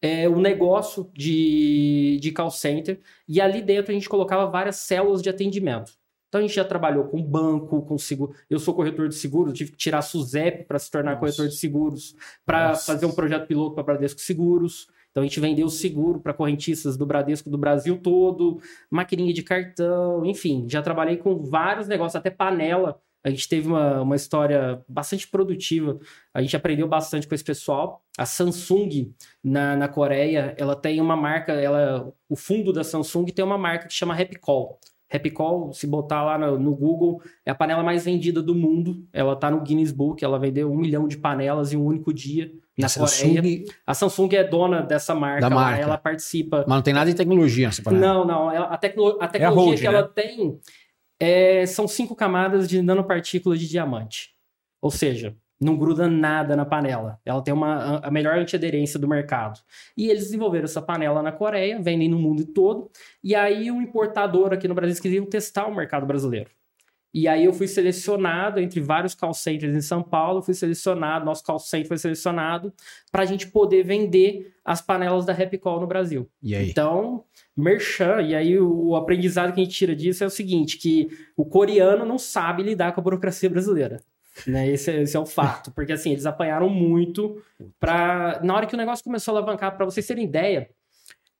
é, o negócio de, de call center. E ali dentro a gente colocava várias células de atendimento. Então a gente já trabalhou com banco, com seguro. Eu sou corretor de seguros, tive que tirar a SUSEP para se tornar Nossa. corretor de seguros, para fazer um projeto piloto para Bradesco Seguros. Então a gente vendeu seguro para correntistas do Bradesco do Brasil todo, maquininha de cartão, enfim, já trabalhei com vários negócios, até panela. A gente teve uma, uma história bastante produtiva. A gente aprendeu bastante com esse pessoal. A Samsung na, na Coreia, ela tem uma marca, ela, o fundo da Samsung tem uma marca que chama Rapcall. Rapcall, se botar lá no, no, Google, é a panela mais vendida do mundo. Ela tá no Guinness Book, ela vendeu um milhão de panelas em um único dia na a Coreia. Samsung... A Samsung é dona dessa marca, da marca. Ela, ela participa. Mas não tem nada de tecnologia nessa panela. Não, não. Ela, a, tecno... a tecnologia é a hold, que né? ela tem é... são cinco camadas de nanopartícula de diamante. Ou seja, não gruda nada na panela. Ela tem uma, a melhor antiaderência do mercado. E eles desenvolveram essa panela na Coreia, vendem no mundo todo. E aí o importador aqui no Brasil queria testar o mercado brasileiro. E aí eu fui selecionado entre vários call centers em São Paulo, fui selecionado, nosso call center foi selecionado para a gente poder vender as panelas da Rapcall no Brasil. E aí? Então, merchan, e aí o, aprendizado que a gente tira disso é o seguinte, que o coreano não sabe lidar com a burocracia brasileira. Né? Esse, é, esse, é o fato. Porque assim, eles apanharam muito para Na hora que o negócio começou a alavancar, para vocês terem ideia,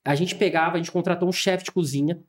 a gente pegava, a gente contratou um chefe de cozinha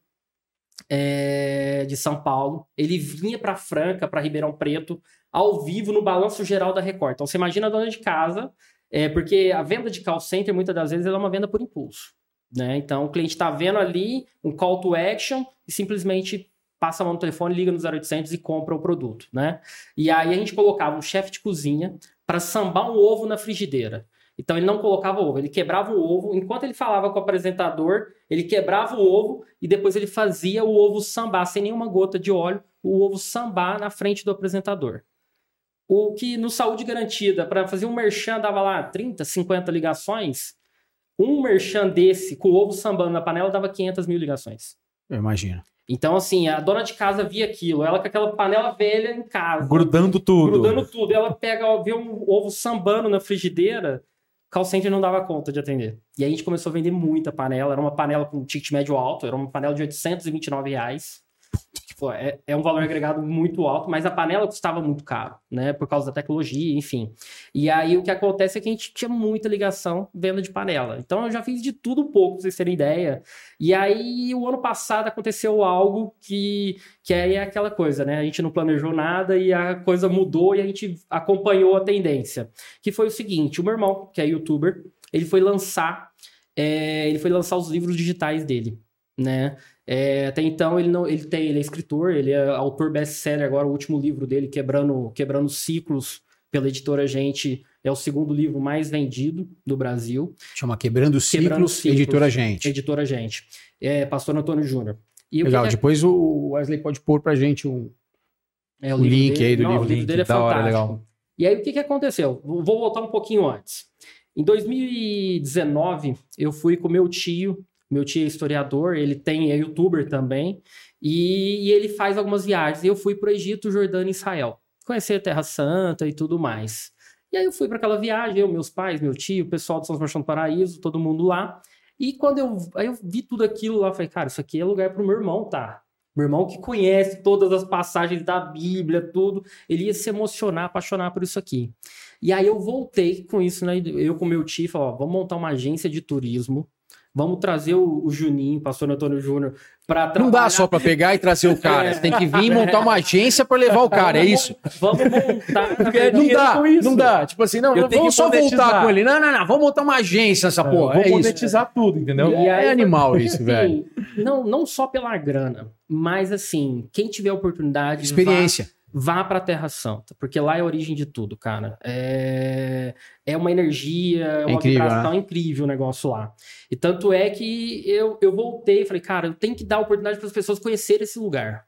é, de São Paulo. Ele vinha para Franca, para Ribeirão Preto, ao vivo no balanço geral da Record. Então você imagina a dona de casa, é, porque a venda de call center muitas das vezes é uma venda por impulso. Né? Então o cliente está vendo ali um call to action e simplesmente passa a mão no telefone, liga no 0800 e compra o produto, né? E aí a gente colocava um chefe de cozinha para sambar um ovo na frigideira. Então ele não colocava ovo, ele quebrava o ovo, enquanto ele falava com o apresentador, ele quebrava o ovo e depois ele fazia o ovo sambar sem nenhuma gota de óleo, o ovo sambar na frente do apresentador. O que no Saúde Garantida, para fazer um merchan, dava lá 30, 50 ligações. Um merchan desse, com o ovo sambando na panela, dava 500 mil ligações. Eu imagino. Então, assim, a dona de casa via aquilo, ela com aquela panela velha em casa. Grudando tudo. Grudando tudo. Ela pega, vê um ovo sambando na frigideira, call center não dava conta de atender. E aí a gente começou a vender muita panela. Era uma panela com ticket médio alto, era uma panela de 829 reais. É, é, um valor agregado muito alto, mas a panela custava muito caro, né? Por causa da tecnologia, enfim. E aí o que acontece é que a gente tinha muita ligação venda de panela. Então eu já fiz de tudo um pouco, pra vocês terem ideia. E aí o ano passado aconteceu algo que, que é aquela coisa, né? A gente não planejou nada e a coisa mudou e a gente acompanhou a tendência. Que foi o seguinte: o meu irmão, que é youtuber, ele foi lançar. É, ele foi lançar os livros digitais dele, né? É, até então ele não, ele tem, ele é escritor, ele é autor best-seller agora, o último livro dele, Quebrando, Quebrando Ciclos, pela editora Gente, é o segundo livro mais vendido do Brasil. Chama Quebrando Ciclos, Quebrando Ciclos editora Gente. Editora Gente. É, Pastor Antônio Júnior. Legal, que... depois o Wesley pode pôr pra gente um, é, o, o link dele, aí do não, livro. O livro dele é fantástico. Hora, legal. E aí o que, que aconteceu? Vou voltar um pouquinho antes. Em 2019, eu fui com meu tio meu tio é historiador, ele tem é youtuber também, e, e ele faz algumas viagens. Eu fui para o Egito, Jordânia e Israel, conhecer a Terra Santa e tudo mais. E aí eu fui para aquela viagem, eu, meus pais, meu tio, o pessoal do São Sebastião do Paraíso, todo mundo lá. E quando eu, aí eu vi tudo aquilo lá, eu falei, cara, isso aqui é lugar para o meu irmão, tá? Meu irmão que conhece todas as passagens da Bíblia, tudo, ele ia se emocionar, apaixonar por isso aqui. E aí eu voltei com isso, né? Eu com meu tio, falei, ó, vamos montar uma agência de turismo Vamos trazer o, o Juninho, pastor Antônio Júnior, para trabalhar. Não dá só para pegar e trazer o cara. É. Você tem que vir e montar uma agência para levar o cara, é isso? Vamos montar. não dá, não dá. Tipo assim, não, não vamos só voltar com ele. Não, não, não. Vamos montar uma agência nessa é, porra. Vamos é monetizar isso. tudo, entendeu? E é animal isso, assim, velho. Não, não só pela grana, mas assim, quem tiver a oportunidade. Experiência. Vá vá para a Terra Santa, porque lá é a origem de tudo, cara. É, é uma energia, é uma é incrível, vibração né? incrível o negócio lá. E tanto é que eu, eu voltei e falei, cara, eu tenho que dar oportunidade para as pessoas conhecerem esse lugar.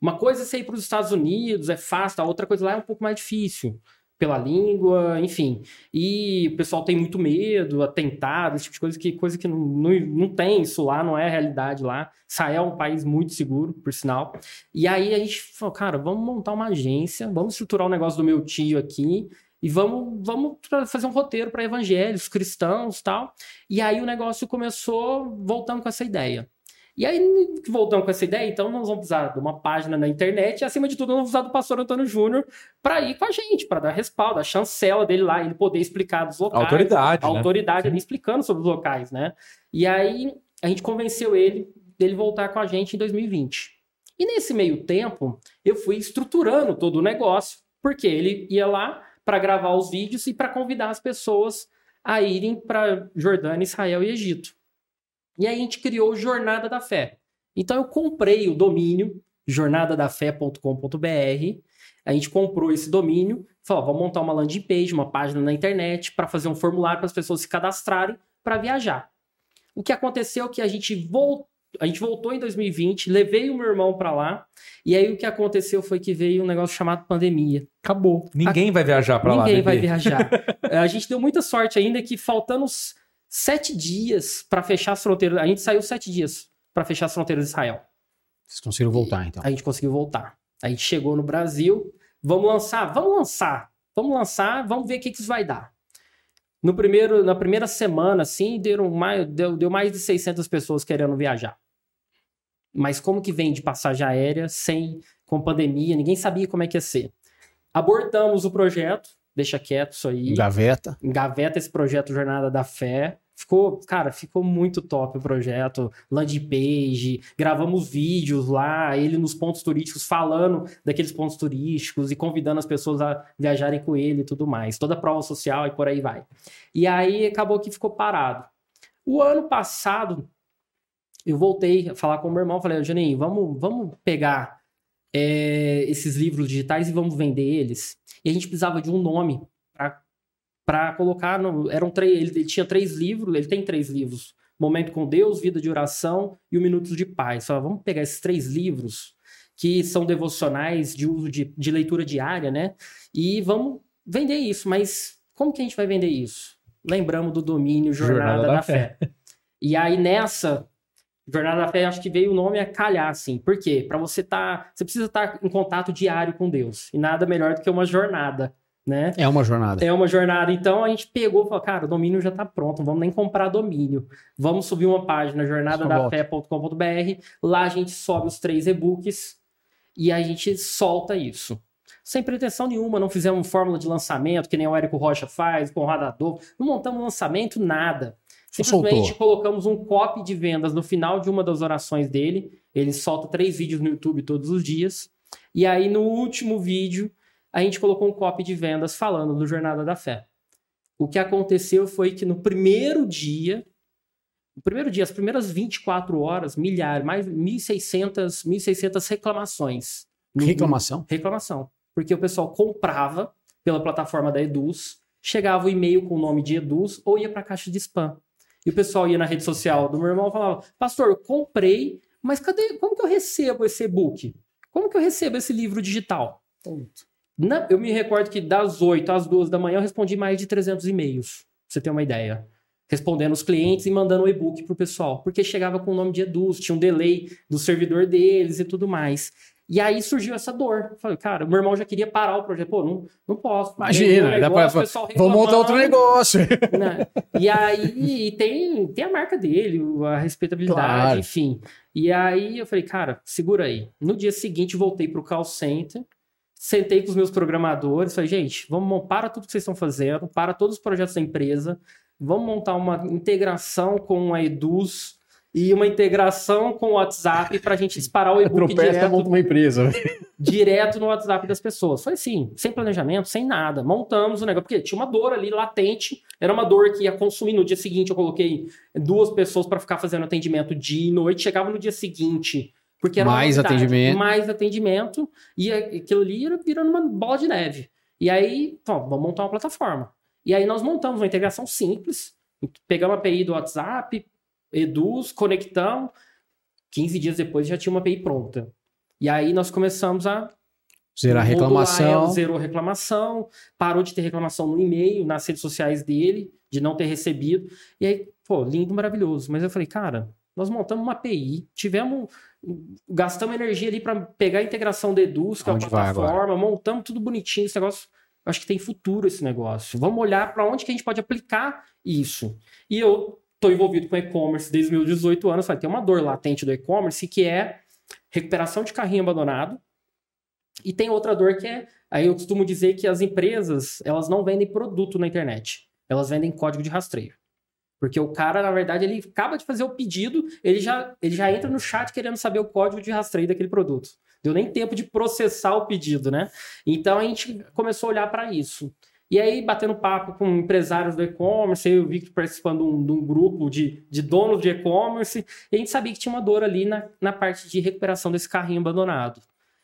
Uma coisa é você ir para os Estados Unidos, é fácil, a outra coisa lá é um pouco mais difícil pela língua, enfim. E o pessoal tem muito medo, atentado, esse tipo de coisa que, coisa que não, não, não tem isso lá, não é a realidade lá. Israel é um país muito seguro, por sinal. E aí a gente falou, cara, vamos montar uma agência, vamos estruturar o um negócio do meu tio aqui e vamos, vamos fazer um roteiro para evangelhos, cristãos tal. E aí o negócio começou voltando com essa ideia. E aí, voltando com essa ideia, então nós vamos precisar de uma página na internet e, acima de tudo, nós vamos precisar do pastor Antônio Júnior para ir com a gente, para dar respaldo, a chancela dele lá, ele poder explicar dos locais. Autoridade, A né? autoridade ali explicando sobre os locais, né? E aí, a gente convenceu ele dele voltar com a gente em 2020. E nesse meio tempo, eu fui estruturando todo o negócio, porque ele ia lá para gravar os vídeos e para convidar as pessoas a irem para Jordânia, Israel e Egito. E aí a gente criou Jornada da Fé. Então eu comprei o domínio jornadadafé.com.br. A gente comprou esse domínio, falou, vamos montar uma landing page, uma página na internet para fazer um formulário para as pessoas se cadastrarem para viajar. O que aconteceu é que a gente voltou a gente voltou em 2020, levei o meu irmão para lá, e aí o que aconteceu foi que veio um negócio chamado pandemia. Acabou. Ninguém vai viajar pra lá. Ninguém vai bebê. viajar. a gente deu muita sorte ainda que faltando sete dias para fechar as fronteiras, a gente saiu sete dias para fechar as fronteiras de Israel. Vocês conseguiram voltar, então. A gente conseguiu voltar. A gente chegou no Brasil, vamos lançar, vamos lançar, vamos lançar, vamos ver o que, que isso vai dar. No primeiro, na primeira semana, assim, deram mais, deu, deu mais de 600 pessoas querendo viajar. Mas como que vem de passagem aérea sem com pandemia? Ninguém sabia como é que ia ser. Abortamos o projeto, deixa quieto isso aí. Gaveta. Engaveta esse projeto Jornada da Fé. Ficou, cara, ficou muito top o projeto. Landing page, gravamos vídeos lá, ele nos pontos turísticos, falando daqueles pontos turísticos e convidando as pessoas a viajarem com ele e tudo mais. Toda prova social e por aí vai. E aí acabou que ficou parado. O ano passado, eu voltei a falar com o meu irmão, falei, Juninho, vamos, vamos pegar é, esses livros digitais e vamos vender eles. E a gente precisava de um nome para colocar. No, eram três, ele, tinha três livros, ele tem três livros: Momento com Deus, Vida de Oração e o Minutos de Paz. Só vamos pegar esses três livros que são devocionais de uso de, de leitura diária, né? E vamos vender isso. Mas como que a gente vai vender isso? Lembramos do domínio Jornada, Jornada da, da Fé. E aí nessa Jornada da Fé, acho que veio o nome a calhar, assim. Por quê? Para você estar. você precisa estar em contato diário com Deus. E nada melhor do que uma jornada, né? É uma jornada. É uma jornada. Então a gente pegou e falou, cara, o domínio já tá pronto, não vamos nem comprar domínio. Vamos subir uma página, jornadadafé.com.br. Lá a gente sobe os três e-books e a gente solta isso. Sem pretensão nenhuma, não fizemos fórmula de lançamento, que nem o Érico Rocha faz, o Conrado Adolfo. Não montamos lançamento, nada. Simplesmente soltou. colocamos um copy de vendas no final de uma das orações dele. Ele solta três vídeos no YouTube todos os dias. E aí, no último vídeo, a gente colocou um copy de vendas falando do Jornada da Fé. O que aconteceu foi que no primeiro dia, no primeiro dia, as primeiras 24 horas, milhares, mais 1.600, 1.600 reclamações. No- Reclamação. reclamação. Porque o pessoal comprava pela plataforma da Eduz, chegava o e-mail com o nome de Eduz ou ia para a caixa de spam. E o pessoal ia na rede social do meu irmão e falava: Pastor, eu comprei, mas cadê? Como que eu recebo esse e-book? Como que eu recebo esse livro digital? Na- eu me recordo que das 8 às 2 da manhã eu respondi mais de 300 e-mails, pra você ter uma ideia. Respondendo os clientes e mandando o e-book pro pessoal. Porque chegava com o nome de Eduz, tinha um delay do servidor deles e tudo mais. E aí surgiu essa dor. Eu Falei, cara, meu irmão já queria parar o projeto. Pô, não, não posso. Imagina, dá pra- negócio, pessoal Vamos montar outro negócio. né? E aí e tem, tem a marca dele, a respeitabilidade, Claro. enfim. E aí eu falei, cara, segura aí. No dia seguinte, voltei pro call center, sentei com os meus programadores, falei, gente, vamos para tudo que vocês estão fazendo, para todos os projetos da empresa, vamos montar uma integração com a Eduz e uma integração com o WhatsApp para a gente disparar o e-book direto uma empresa. direto no WhatsApp das pessoas. Foi assim, sem planejamento, sem nada. Montamos o negócio, porque tinha uma dor ali latente, era uma dor que ia consumir. No dia seguinte, eu coloquei duas pessoas para ficar fazendo atendimento dia e noite. Chegava no dia seguinte, porque era Mais novidade, atendimento. Mais atendimento, e aquilo ali ia virando uma bola de neve. E aí, ó, vamos montar uma plataforma. E aí nós montamos uma integração simples, pegamos a API do WhatsApp, Eduz, conectamos. 15 dias depois já tinha uma API pronta. E aí nós começamos a Zerar a modular reclamação. ela, zerou reclamação, parou de ter reclamação no e-mail, nas redes sociais dele, de não ter recebido. E aí, pô, lindo, maravilhoso. Mas eu falei, cara, nós montamos uma API, tivemos, gastamos energia ali para pegar a integração do Eduz, que é a vai plataforma, montamos tudo bonitinho, esse negócio. eu Acho que tem futuro esse negócio. Vamos olhar para onde que a gente pode aplicar isso. E eu estou envolvido com e-commerce desde meus 18 anos, falei, tem uma dor latente do e-commerce que é recuperação de carrinho abandonado. E tem outra dor que é, aí eu costumo dizer que as empresas, elas não vendem produto na internet, elas vendem código de rastreio. Porque o cara, na verdade, ele acaba de fazer o pedido, ele já, ele já entra no chat querendo saber o código de rastreio daquele produto. Deu nem tempo de processar o pedido, né? Então a gente começou a olhar para isso. E aí, batendo papo com empresários do e-commerce, eu vi que participando de um, de um, grupo de, de donos de e-commerce, a gente sabia que tinha uma dor ali na, na parte de recuperação desse carrinho abandonado.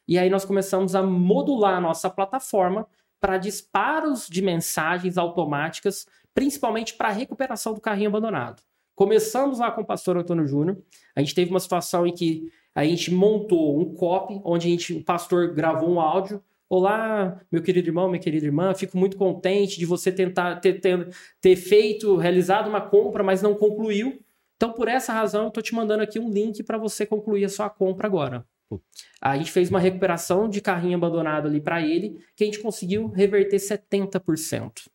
E aí nós começamos a modular a nossa plataforma para disparos de mensagens automáticas, principalmente para a recuperação do carrinho abandonado. Começamos lá com o pastor Antônio Júnior. A gente teve uma situação em que a gente montou um copy, onde a gente, o pastor gravou um áudio Olá, meu querido irmão, minha querida irmã, fico muito contente de você tentar ter, ter, ter feito, realizado uma compra, mas não concluiu. Então, por essa razão, eu estou te mandando aqui um link para você concluir a sua compra agora. A gente fez uma recuperação de carrinho abandonado ali para ele, que a gente conseguiu reverter 70%.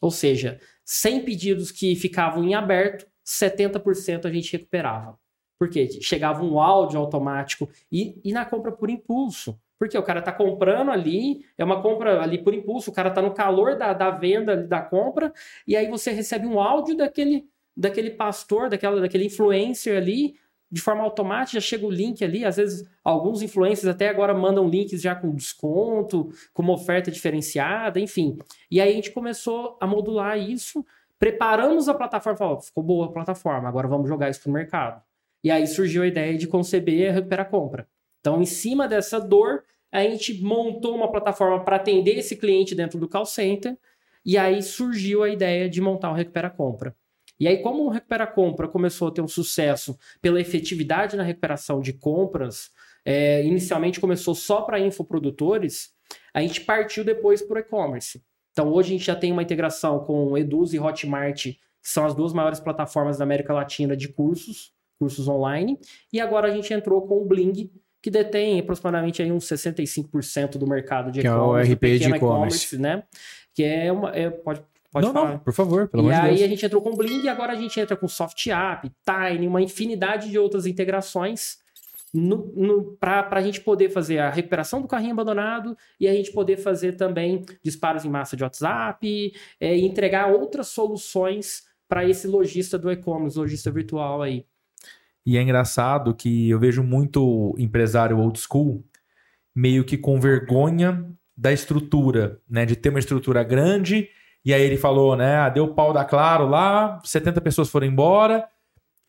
Ou seja, 100 pedidos que ficavam em aberto, 70% a gente recuperava. Porque chegava um áudio automático e, e na compra por impulso. Porque o cara tá comprando ali, é uma compra ali por impulso, o cara tá no calor da, da venda, da compra, e aí você recebe um áudio daquele, daquele pastor, daquela, daquele influencer ali, de forma automática, já chega o link ali. Às vezes, alguns influencers até agora mandam links já com desconto, com uma oferta diferenciada, enfim. E aí a gente começou a modular isso, preparamos a plataforma, falou, ficou boa a plataforma, agora vamos jogar isso pro mercado. E aí surgiu a ideia de conceber a Recupera Compra. Então, em cima dessa dor, a gente montou uma plataforma para atender esse cliente dentro do call center, e aí surgiu a ideia de montar o Recupera Compra. E aí, como o Recupera Compra começou a ter um sucesso pela efetividade na recuperação de compras, é, inicialmente começou só para infoprodutores, a gente partiu depois para o e-commerce. Então, hoje a gente já tem uma integração com Eduz e Hotmart, que são as duas maiores plataformas da América Latina de cursos, cursos online, e agora a gente entrou com o Bling, que detém aproximadamente aí uns 65% do mercado de e-commerce. Que é o RP de e-commerce. né? Que é uma... É, pode, pode não, falar. não, por favor, pelo amor de Deus. E aí a gente entrou com Bling e agora a gente entra com Soft App, Tiny, uma infinidade de outras integrações para a gente poder fazer a recuperação do carrinho abandonado e a gente poder fazer também disparos em massa de WhatsApp é, e entregar outras soluções para esse lojista do e-commerce, lojista virtual aí. E é engraçado que eu vejo muito empresário old school meio que com vergonha da estrutura, né? De ter uma estrutura grande. E aí ele falou, né? Ah, deu pau da Claro lá, 70 pessoas foram embora.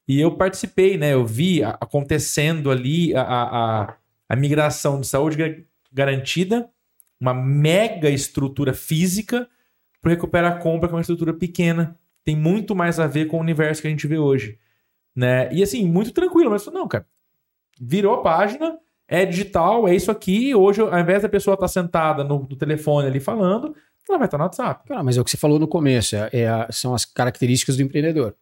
E eu participei, né? Eu vi acontecendo ali a, a, a migração de saúde garantida, uma mega estrutura física, para recuperar a compra, que é uma estrutura pequena. Tem muito mais a ver com o universo que a gente vê hoje né? E assim, muito tranquilo, mas não, cara. Virou a página, é digital, é isso aqui. Hoje, ao invés da pessoa estar tá sentada no, no, telefone ali falando, ela vai estar no WhatsApp. Cara, mas é o que você falou no começo, é, é a, são as características do empreendedor.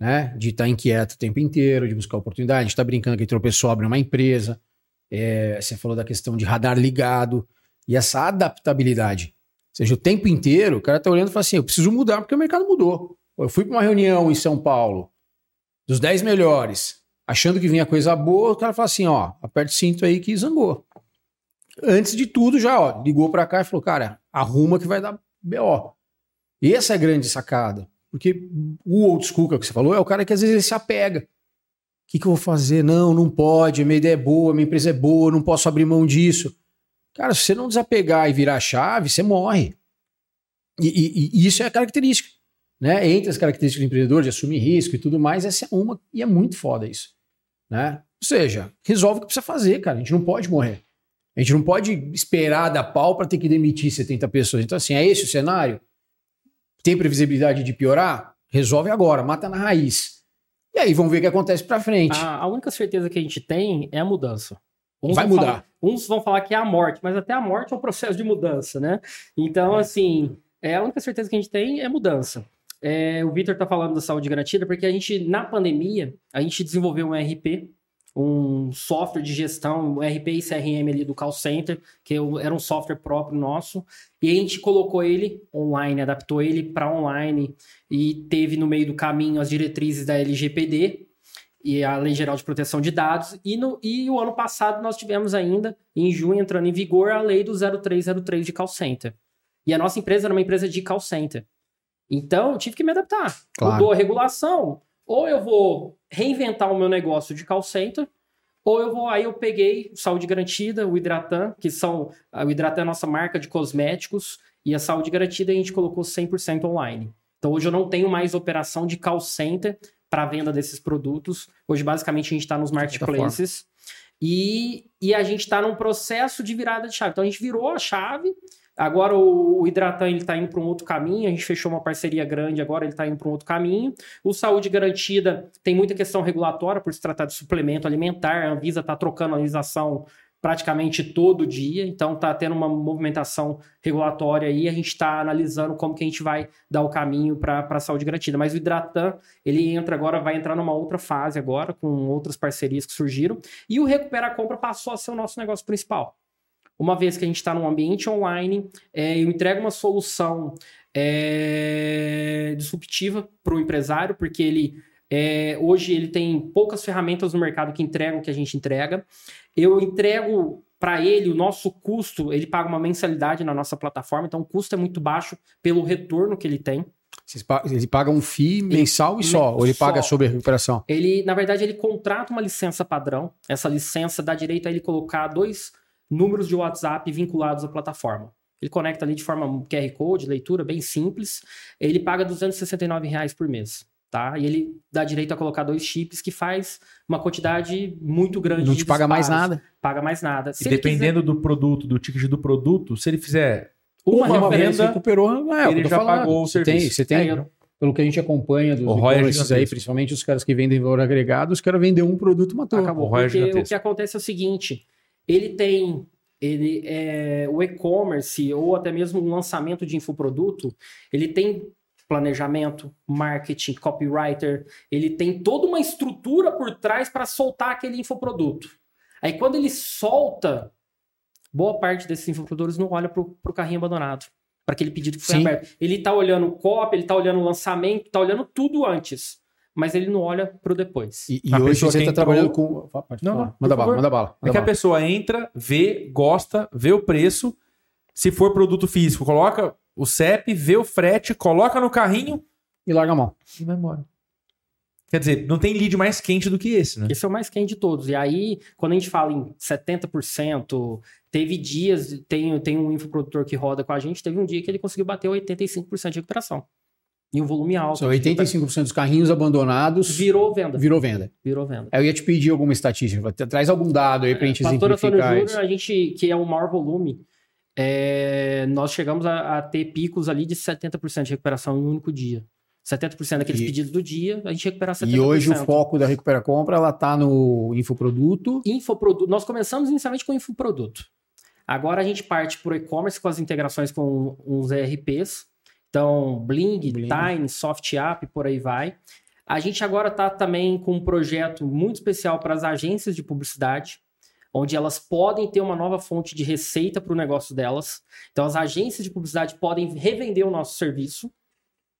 Né? De estar inquieto o tempo inteiro, de buscar oportunidade, de estar tá brincando que tropeçou, abre uma empresa. É, você falou da questão de radar ligado e essa adaptabilidade. Ou seja, o tempo inteiro o cara está olhando e fala assim: eu preciso mudar porque o mercado mudou. Eu fui para uma reunião em São Paulo, dos 10 melhores, achando que vinha coisa boa, o cara fala assim, ó, aperta o cinto aí que zangou. Antes de tudo, já, ó, ligou para cá e falou, cara, arruma que vai dar BO. E essa é a grande sacada. Porque o old school que, é que você falou é o cara que às vezes ele se apega. O que, que eu vou fazer? Não, não pode, minha ideia é boa, minha empresa é boa, não posso abrir mão disso. Cara, se você não desapegar e virar chave, você morre. E, e, e isso é a característica né? Entre as características do empreendedor, de assumir risco e tudo mais, essa é uma, e é muito foda isso. Né? Ou seja, resolve o que precisa fazer, cara. A gente não pode morrer. A gente não pode esperar dar pau para ter que demitir 70 pessoas. Então, assim, é esse o cenário? Tem previsibilidade de piorar? Resolve agora, mata na raiz. E aí, vamos ver o que acontece para frente. A, a, única certeza que a gente tem é a mudança. Uns Vai mudar. Falar, uns vão falar que é a morte, mas até a morte é um processo de mudança, né? Então, assim, é a única certeza que a gente tem é mudança. É, o Vitor está falando da saúde garantida porque a gente, na pandemia, a gente desenvolveu um RP um software de gestão, um RP e CRM ali do call center, que era um software próprio nosso, e a gente colocou ele online, adaptou ele para online e teve no meio do caminho as diretrizes da LGPD e a Lei Geral de Proteção de Dados, e, no, e o ano passado nós tivemos ainda, em junho, entrando em vigor, a lei do 0303 de call center. E a nossa empresa era uma empresa de call center. Então, eu tive que me adaptar. Claro. Mudou a regulação, ou eu vou reinventar o meu negócio de call center, ou eu vou, aí eu peguei Saúde Garantida, o Hidratan, que são, o Hidratan é a nossa marca de cosméticos, e a Saúde Garantida a gente colocou 100% online. Então hoje eu não tenho mais operação de call center para venda desses produtos. Hoje basicamente a gente está nos marketplaces. E, e a gente está num processo de virada de chave. Então a gente virou a chave. Agora o, o Hidratan ele está indo para um outro caminho. A gente fechou uma parceria grande, agora ele está indo para um outro caminho. O Saúde Garantida tem muita questão regulatória por se tratar de suplemento alimentar. A Anvisa está trocando a praticamente todo dia, então está tendo uma movimentação regulatória aí, a gente está analisando como que a gente vai dar o caminho para a saúde garantida. Mas o Hidratan, ele entra agora, vai entrar numa outra fase agora, com outras parcerias que surgiram, e o Recupera a Compra passou a ser o nosso negócio principal. Uma vez que a gente está num ambiente online, é, eu entrego uma solução é, disruptiva para o empresário, porque ele é, hoje ele tem poucas ferramentas no mercado que entregam o que a gente entrega. Eu entrego para ele o nosso custo, ele paga uma mensalidade na nossa plataforma, então o custo é muito baixo pelo retorno que ele tem. Ele paga um FII mensal e só, ou ele Só. paga sobre a recuperação? Ele, na verdade, ele contrata uma licença padrão. Essa licença dá direito a ele colocar dois números de WhatsApp vinculados à plataforma. Ele conecta ali de forma QR Code, leitura, bem simples. Ele paga 269 reais por mês. Tá? E ele dá direito a colocar dois chips que faz uma quantidade muito grande Não de te paga mais nada. Paga mais nada. Se E dependendo do produto, do ticket do produto, se ele fizer Uma uma, venda, recuperou, é, ele já falando. pagou o Você tem, serviço. você tem, É, eu- pelo que a gente acompanha dos O é aí, principalmente os caras que vendem valor agregado, os caras vendem um produto, matou. Acabou. O é o que acontece é o seguinte: ele tem. Ele é, o e-commerce ou até mesmo um lançamento de infoproduto, ele tem planejamento, marketing, copywriter, ele tem toda uma estrutura por trás para soltar aquele infoproduto. Aí quando ele solta, boa parte desses infoprodutores não olha para o carrinho abandonado, para aquele pedido que foi Sim. aberto. Ele está olhando o copy, ele está olhando o lançamento, está olhando tudo antes, mas ele não olha para o depois. E, e A hoje você está entrou- trabalhando com. Pode Não, falar. não, manda bala, manda bala. é Manda que a pessoa entra, vê, gosta, vê o preço. Se for produto físico, coloca o CEP, vê o frete, coloca no carrinho E larga a mão. e vai embora. Quer dizer, não tem lead mais quente do que esse, né? Esse é o mais quente de todos. E aí, quando a gente fala em 70%, teve dias, tem, tem um infoprodutor que roda com a gente, teve um dia que ele conseguiu bater 85% de recuperação. E um volume alto. São de recuperação. 85% dos carrinhos abandonados Virou venda. virou venda. Virou venda. Eu ia te pedir alguma estatística. Traz algum dado aí pra gente Pastor Antônio exemplificar Júnior, isso. a gente, que é o maior volume, é, nós chegamos a, a ter picos ali de 70% de recuperação em um único dia. 70% daqueles E- pedidos do dia, a gente recupera 70%. E hoje o foco da Recupera Compra, ela tá no infoproduto. infoproduto. Nós começamos inicialmente com infoproduto. Agora a gente parte para o e-commerce com as integrações com uns ERPs. Então, Bling, Bling. Time, Soft App, por aí vai. A gente agora está também com um projeto muito especial para as agências de publicidade, onde elas podem ter uma nova fonte de receita para o negócio delas. Então, as agências de publicidade podem revender o nosso serviço.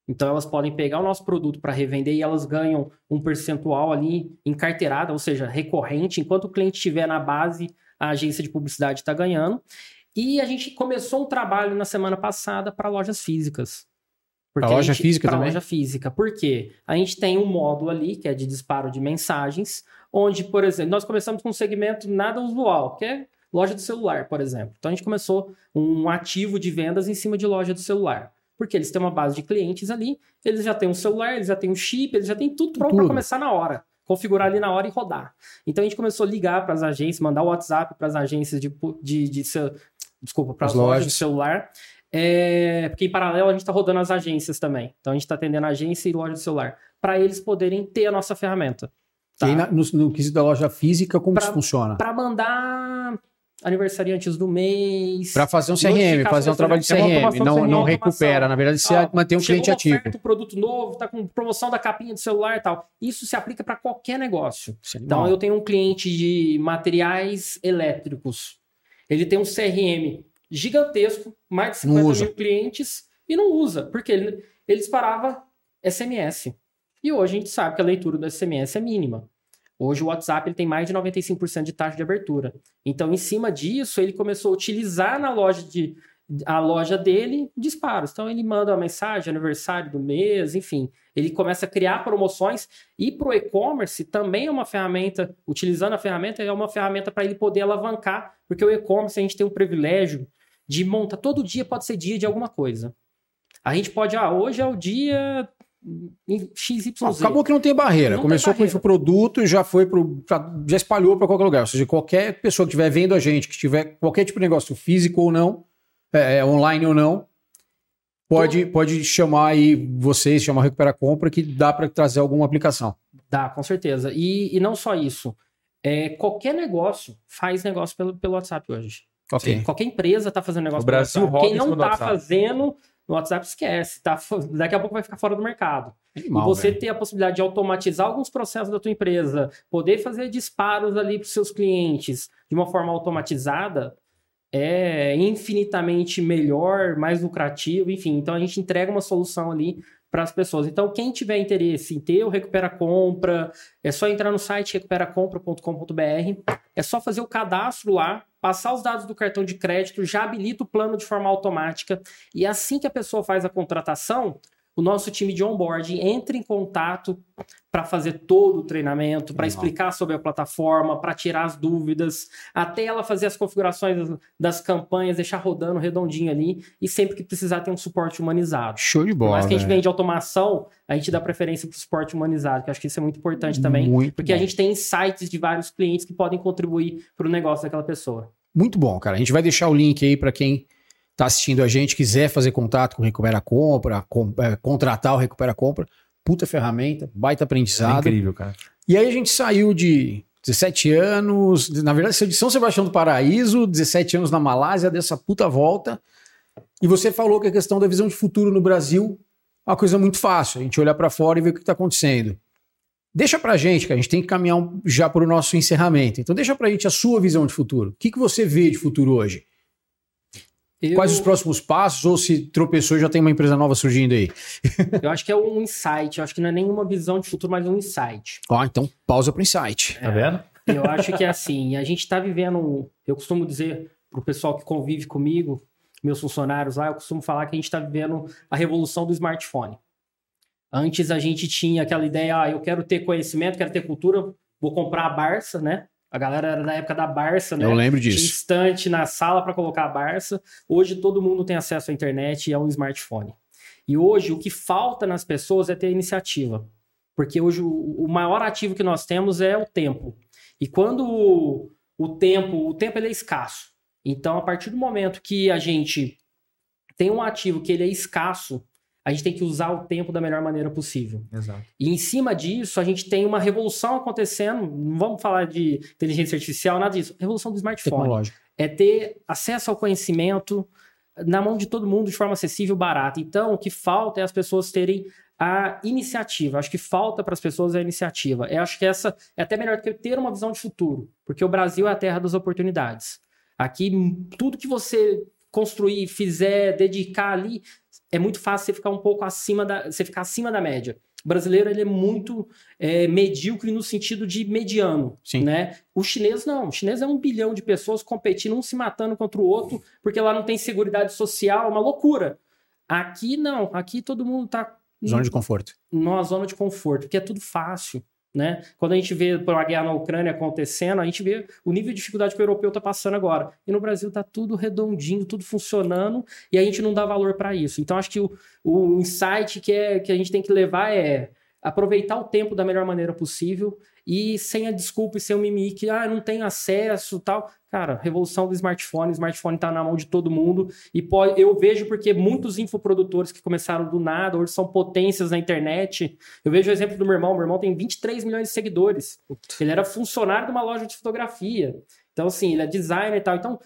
Então, elas podem pegar o nosso produto para revender e elas ganham um percentual ali em carteirada, ou seja, recorrente. Enquanto o cliente estiver na base, a agência de publicidade está ganhando. E a gente começou um trabalho na semana passada para lojas físicas. Pra a loja gente- física também? loja física. Por quê? A gente tem um módulo ali, que é de disparo de mensagens, onde, por exemplo, nós começamos com um segmento nada usual, que é loja de celular, por exemplo. Então a gente começou um ativo de vendas em cima de loja de celular. Porque eles têm uma base de clientes ali, eles já têm um celular, eles já têm um chip, eles já têm tudo pronto para começar na hora. Configurar ali na hora e rodar. Então a gente começou a ligar para as agências, mandar o WhatsApp para as agências de, de, de ce- desculpa, para As as lojas de celular. É, porque em paralelo a gente está rodando as agências também. Então a gente está atendendo agência e loja de celular. Para eles poderem ter a nossa ferramenta. E aí, no, no quesito da loja física, como Pra- isso funciona? Para mandar aniversariantes do mês. Para fazer um CRM, fazer um trabalho de CRM, não, não recupera. Na verdade, você ah, mantém um cliente ativo. Oferta, um produto novo, tá com promoção da capinha do celular e tal. Isso se aplica para qualquer negócio. Então, eu tenho um cliente de materiais elétricos. Ele tem um CRM gigantesco, mais de 50 mil clientes, e não usa, porque ele, ele disparava SMS. E hoje a gente sabe que a leitura do SMS é mínima. Hoje o WhatsApp ele tem mais de 95% de taxa de abertura. Então, em cima disso, ele começou a utilizar na loja de a loja dele disparos. Então ele manda uma mensagem, aniversário do mês, enfim. Ele começa a criar promoções e para o e-commerce também é uma ferramenta, utilizando a ferramenta, é uma ferramenta para ele poder alavancar, porque o e-commerce a gente tem um privilégio de montar, todo dia pode ser dia de alguma coisa. A gente pode, ah, hoje é o dia XYZ. Acabou que não tem barreira. Não Começou com o produto e já foi pro, pra, já espalhou para qualquer lugar. Ou seja, qualquer pessoa que estiver vendo a gente, que tiver qualquer tipo de negócio físico ou não, é, é, online ou não, pode, pode chamar aí vocês, chamar Recupera Compra, que dá para trazer alguma aplicação. Dá, com certeza. E, e não só isso. É, qualquer negócio faz negócio pelo, pelo WhatsApp hoje. Okay. Qualquer empresa está fazendo negócio o Brasil pelo WhatsApp. Quem não está fazendo no WhatsApp esquece, tá? Daqui a pouco vai ficar fora do mercado. Animal, e você ter a possibilidade de automatizar alguns processos da tua empresa, poder fazer disparos ali para os seus clientes de uma forma automatizada, é infinitamente melhor, mais lucrativo, enfim. Então a gente entrega uma solução ali para as pessoas. Então, quem tiver interesse em ter o Recupera Compra, é só entrar no site recuperacompra.com.br, é só fazer o cadastro lá, passar os dados do cartão de crédito, já habilita o plano de forma automática, e assim que a pessoa faz a contratação, o nosso time de onboarding entra em contato para fazer todo o treinamento, para explicar sobre a plataforma, para tirar as dúvidas, até ela fazer as configurações das campanhas, deixar rodando redondinho ali, e sempre que precisar ter um suporte humanizado. Show de bola. Mas que a gente vende automação, a gente dá preferência para o suporte humanizado, que eu acho que isso é muito importante também, muito porque bom. a gente tem insights de vários clientes que podem contribuir para o negócio daquela pessoa. Muito bom, cara. A gente vai deixar o link aí para quem está assistindo a gente, quiser fazer contato com o Recupera Compra, com, é, contratar o Recupera Compra, puta ferramenta, baita aprendizado. É incrível, cara. E aí a gente saiu de 17 anos, na verdade saiu de São Sebastião do Paraíso, 17 anos na Malásia, dessa puta volta. E você falou que a questão da visão de futuro no Brasil é uma coisa muito fácil, a gente olhar para fora e ver o que está acontecendo. Deixa pra gente, que a gente tem que caminhar já para o nosso encerramento. Então deixa pra gente a sua visão de futuro. O que, que você vê de futuro hoje? Eu... Quais os próximos passos? Ou se tropeçou já tem uma empresa nova surgindo aí? eu acho que é um insight. Eu acho que não é nenhuma visão de futuro, mas um insight. Ó, ah, então pausa para o insight. É, tá vendo? Eu acho que é assim. A gente está vivendo. Eu costumo dizer para o pessoal que convive comigo, meus funcionários lá, eu costumo falar que a gente está vivendo a revolução do smartphone. Antes a gente tinha aquela ideia, ah, eu quero ter conhecimento, quero ter cultura, vou comprar a Barça, né? A galera era da época da Barça, né? Eu lembro disso. Tinha instante na sala para colocar a Barça. Hoje todo mundo tem acesso à internet e a um smartphone. E hoje o que falta nas pessoas é ter iniciativa. Porque hoje o, maior ativo que nós temos é o tempo. E quando o, o tempo, o tempo ele é escasso. Então, a partir do momento que a gente tem um ativo que ele é escasso, a gente tem que usar o tempo da melhor maneira possível. Exato. E em cima disso, a gente tem uma revolução acontecendo. Não vamos falar de inteligência artificial, nada disso. Revolução do smartphone. É ter acesso ao conhecimento na mão de todo mundo de forma acessível, barata. Então, o que falta é as pessoas terem a iniciativa. Acho que falta para as pessoas a iniciativa. Eu acho que essa é até melhor do que ter uma visão de futuro, porque o Brasil é a terra das oportunidades. Aqui, tudo que você construir, fizer, dedicar ali, é muito fácil você ficar um pouco acima da, você ficar acima da média. O brasileiro ele é muito é, medíocre no sentido de mediano, Sim. né? O chinês não. O chinês é um bilhão de pessoas competindo, um se matando contra o outro, porque lá não tem segurança social, é uma loucura. Aqui não. Aqui todo mundo tá zona de conforto. Numa zona de conforto, porque é tudo fácil. Né? Quando a gente vê a guerra na Ucrânia acontecendo, a gente vê o nível de dificuldade que o europeu está passando agora. E no Brasil está tudo redondinho, tudo funcionando, e a gente não dá valor para isso. Então, acho que o, o insight que, é, que a gente tem que levar é aproveitar o tempo da melhor maneira possível e sem a desculpa e sem o mimimi que ah, não tem acesso tal. Cara, revolução do smartphone, o smartphone está na mão de todo mundo e pode, eu vejo porque muitos infoprodutores que começaram do nada, hoje são potências na internet. Eu vejo o exemplo do meu irmão, meu irmão tem 23 milhões de seguidores. Ele era funcionário de uma loja de fotografia. Então, assim, ele é designer e tal. Então,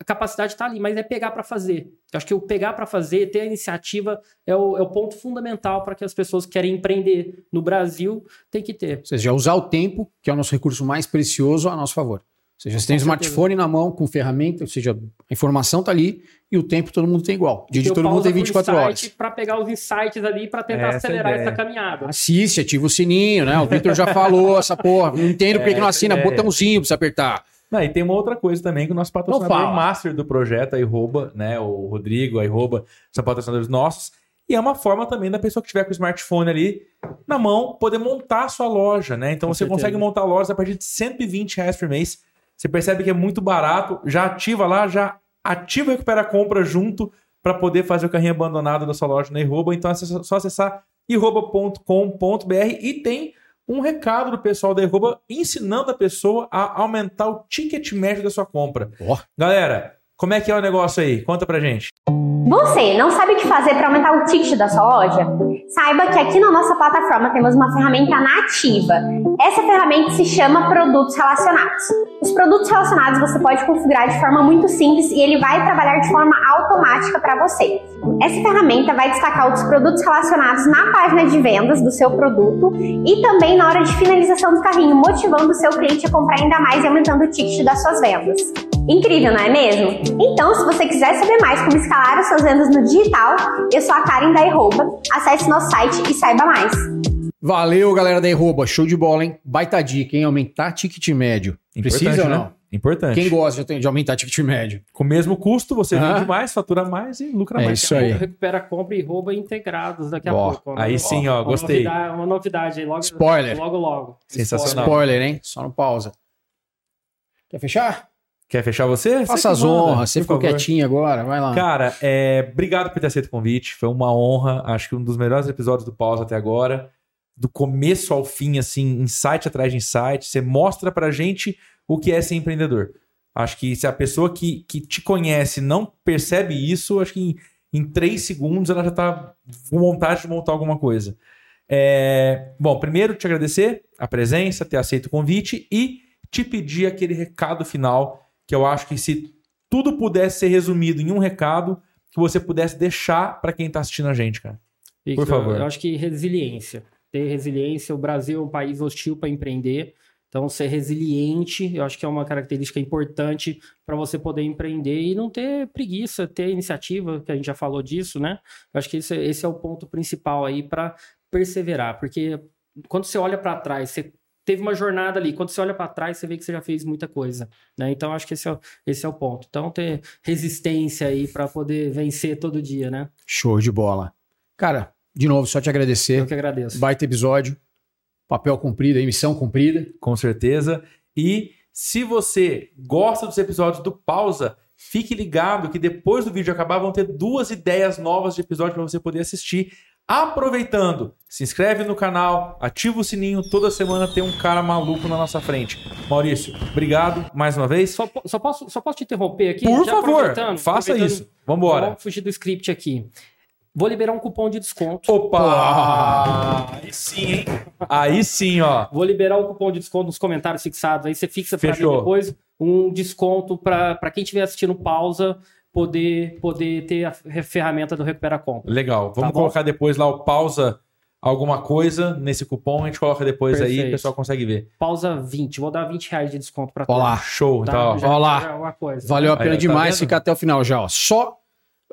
a capacidade está ali, mas é pegar para fazer. Eu acho que o pegar para fazer, ter a iniciativa, é o, é o ponto fundamental para que as pessoas que querem empreender no Brasil tem que ter. Ou seja, usar o tempo, que é o nosso recurso mais precioso, a nosso favor. Ou seja, você tem um smartphone na mão com ferramenta, ou seja, a informação está ali e o tempo todo mundo tem igual. O dia de todo mundo tem 24 horas. Para pegar os insights ali para tentar essa acelerar essa caminhada. Assiste, ativa o sininho, né? O Victor já falou essa porra. Não entendo por que não assina botãozinho para você apertar. Não, e tem uma outra coisa também que o nosso patrocinador master do projeto, a Iroba, né? O Rodrigo, a Iroba, são patrocinadores nossos. E é uma forma também da pessoa que tiver com o smartphone ali na mão poder montar a sua loja, né? Então com você certeza. consegue montar lojas a partir de 120 reais por mês. Você percebe que é muito barato, já ativa lá, já ativa e recupera a compra junto para poder fazer o carrinho abandonado da sua loja na Iroba. Então é só acessar iroba.com.br e tem um recado do pessoal da Arroba ensinando a pessoa a aumentar o ticket médio da sua compra. Oh. Galera, como é que é o negócio aí? Conta pra gente. Você não sabe o que fazer para aumentar o ticket da sua loja? Saiba que aqui na nossa plataforma temos uma ferramenta nativa. Essa ferramenta se chama Produtos Relacionados. Os produtos relacionados você pode configurar de forma muito simples e ele vai trabalhar de forma automática para você. Essa ferramenta vai destacar os produtos relacionados na página de vendas do seu produto e também na hora de finalização do carrinho, motivando o seu cliente a comprar ainda mais e aumentando o ticket das suas vendas. Incrível, não é mesmo? Então, se você quiser saber mais como escalar os suas vendas no digital, eu sou a Karen da Erroba. Acesse nosso site e saiba mais. Valeu, galera da Erroba. Show de bola, hein? Baita dica, hein? Aumentar ticket médio. Importante, Precisa ou não? Né? Importante. Quem gosta de aumentar ticket médio? Com o mesmo custo, você vende mais, fatura mais e lucra é mais. Isso aí. Recupera compra e rouba integrados daqui a pouco. Aí ó, sim, ó, gostei. Uma novidade, uma novidade aí, logo, Spoiler. logo, logo. Sensacional. Spoiler, hein? Só no pausa. Quer fechar? Quer fechar você? Faça as honras, você ficou favor. quietinho agora, vai lá. Cara, é, obrigado por ter aceito o convite, foi uma honra, acho que um dos melhores episódios do Pausa até agora, do começo ao fim, assim, insight atrás de insight, você mostra pra gente o que é ser empreendedor. Acho que se a pessoa que, que te conhece não percebe isso, acho que em, em três segundos ela já tá com vontade de montar alguma coisa. É, bom, primeiro te agradecer a presença, ter aceito o convite e te pedir aquele recado final que eu acho que se tudo pudesse ser resumido em um recado, que você pudesse deixar para quem está assistindo a gente, cara. Por favor. Eu acho que resiliência. Ter resiliência. O Brasil é um país hostil para empreender. Então, ser resiliente, eu acho que é uma característica importante para você poder empreender e não ter preguiça, ter iniciativa, que a gente já falou disso, né? Eu acho que esse, esse é o ponto principal aí para perseverar, porque quando você olha para trás, você teve uma jornada ali. Quando você olha para trás, você vê que você já fez muita coisa. Né? Então, acho que esse é, o, esse é o ponto. Então, ter resistência aí para poder vencer todo dia, né? Show de bola. Cara, de novo, só te agradecer. Eu que agradeço. Baita episódio. Papel cumprido, missão cumprida. Com certeza. E se você gosta dos episódios do Pausa, fique ligado que depois do vídeo acabar vão ter duas ideias novas de episódio para você poder assistir. Aproveitando, se inscreve no canal, ativa o sininho, toda semana tem um cara maluco na nossa frente. Maurício, obrigado mais uma vez. Só, só posso, só posso te interromper aqui? Por favor, faça isso. Vamos embora. Vamos fugir do script aqui. Vou liberar um cupom de desconto. Opa! Aí sim, hein? Aí sim, ó. Vou liberar um cupom de desconto nos comentários fixados. Aí você fixa para mim depois um desconto para quem estiver assistindo pausa poder, poder ter a ferramenta do Recupera Compra. Legal. Vamos tá colocar depois lá o pausa alguma coisa nesse cupom, a gente coloca depois Perfeito. aí, o pessoal consegue ver. Pausa 20, vou dar 20 reais de desconto para Olá, show. Tá? Então, Já Olá. Valeu a pena aí, tá demais tá ficar até o final já. Ó. Só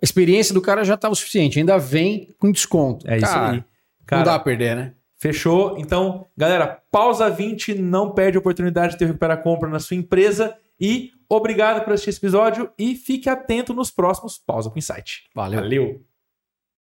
a experiência do cara já estava o suficiente, ainda vem com desconto. É cara, isso aí. Cara, não dá a perder, né? Fechou? Então, galera, pausa 20, não perde a oportunidade de ter Recupera Compra na sua empresa e Obrigado por assistir esse episódio e fique atento nos próximos Pausa com Insight. Valeu. Valeu.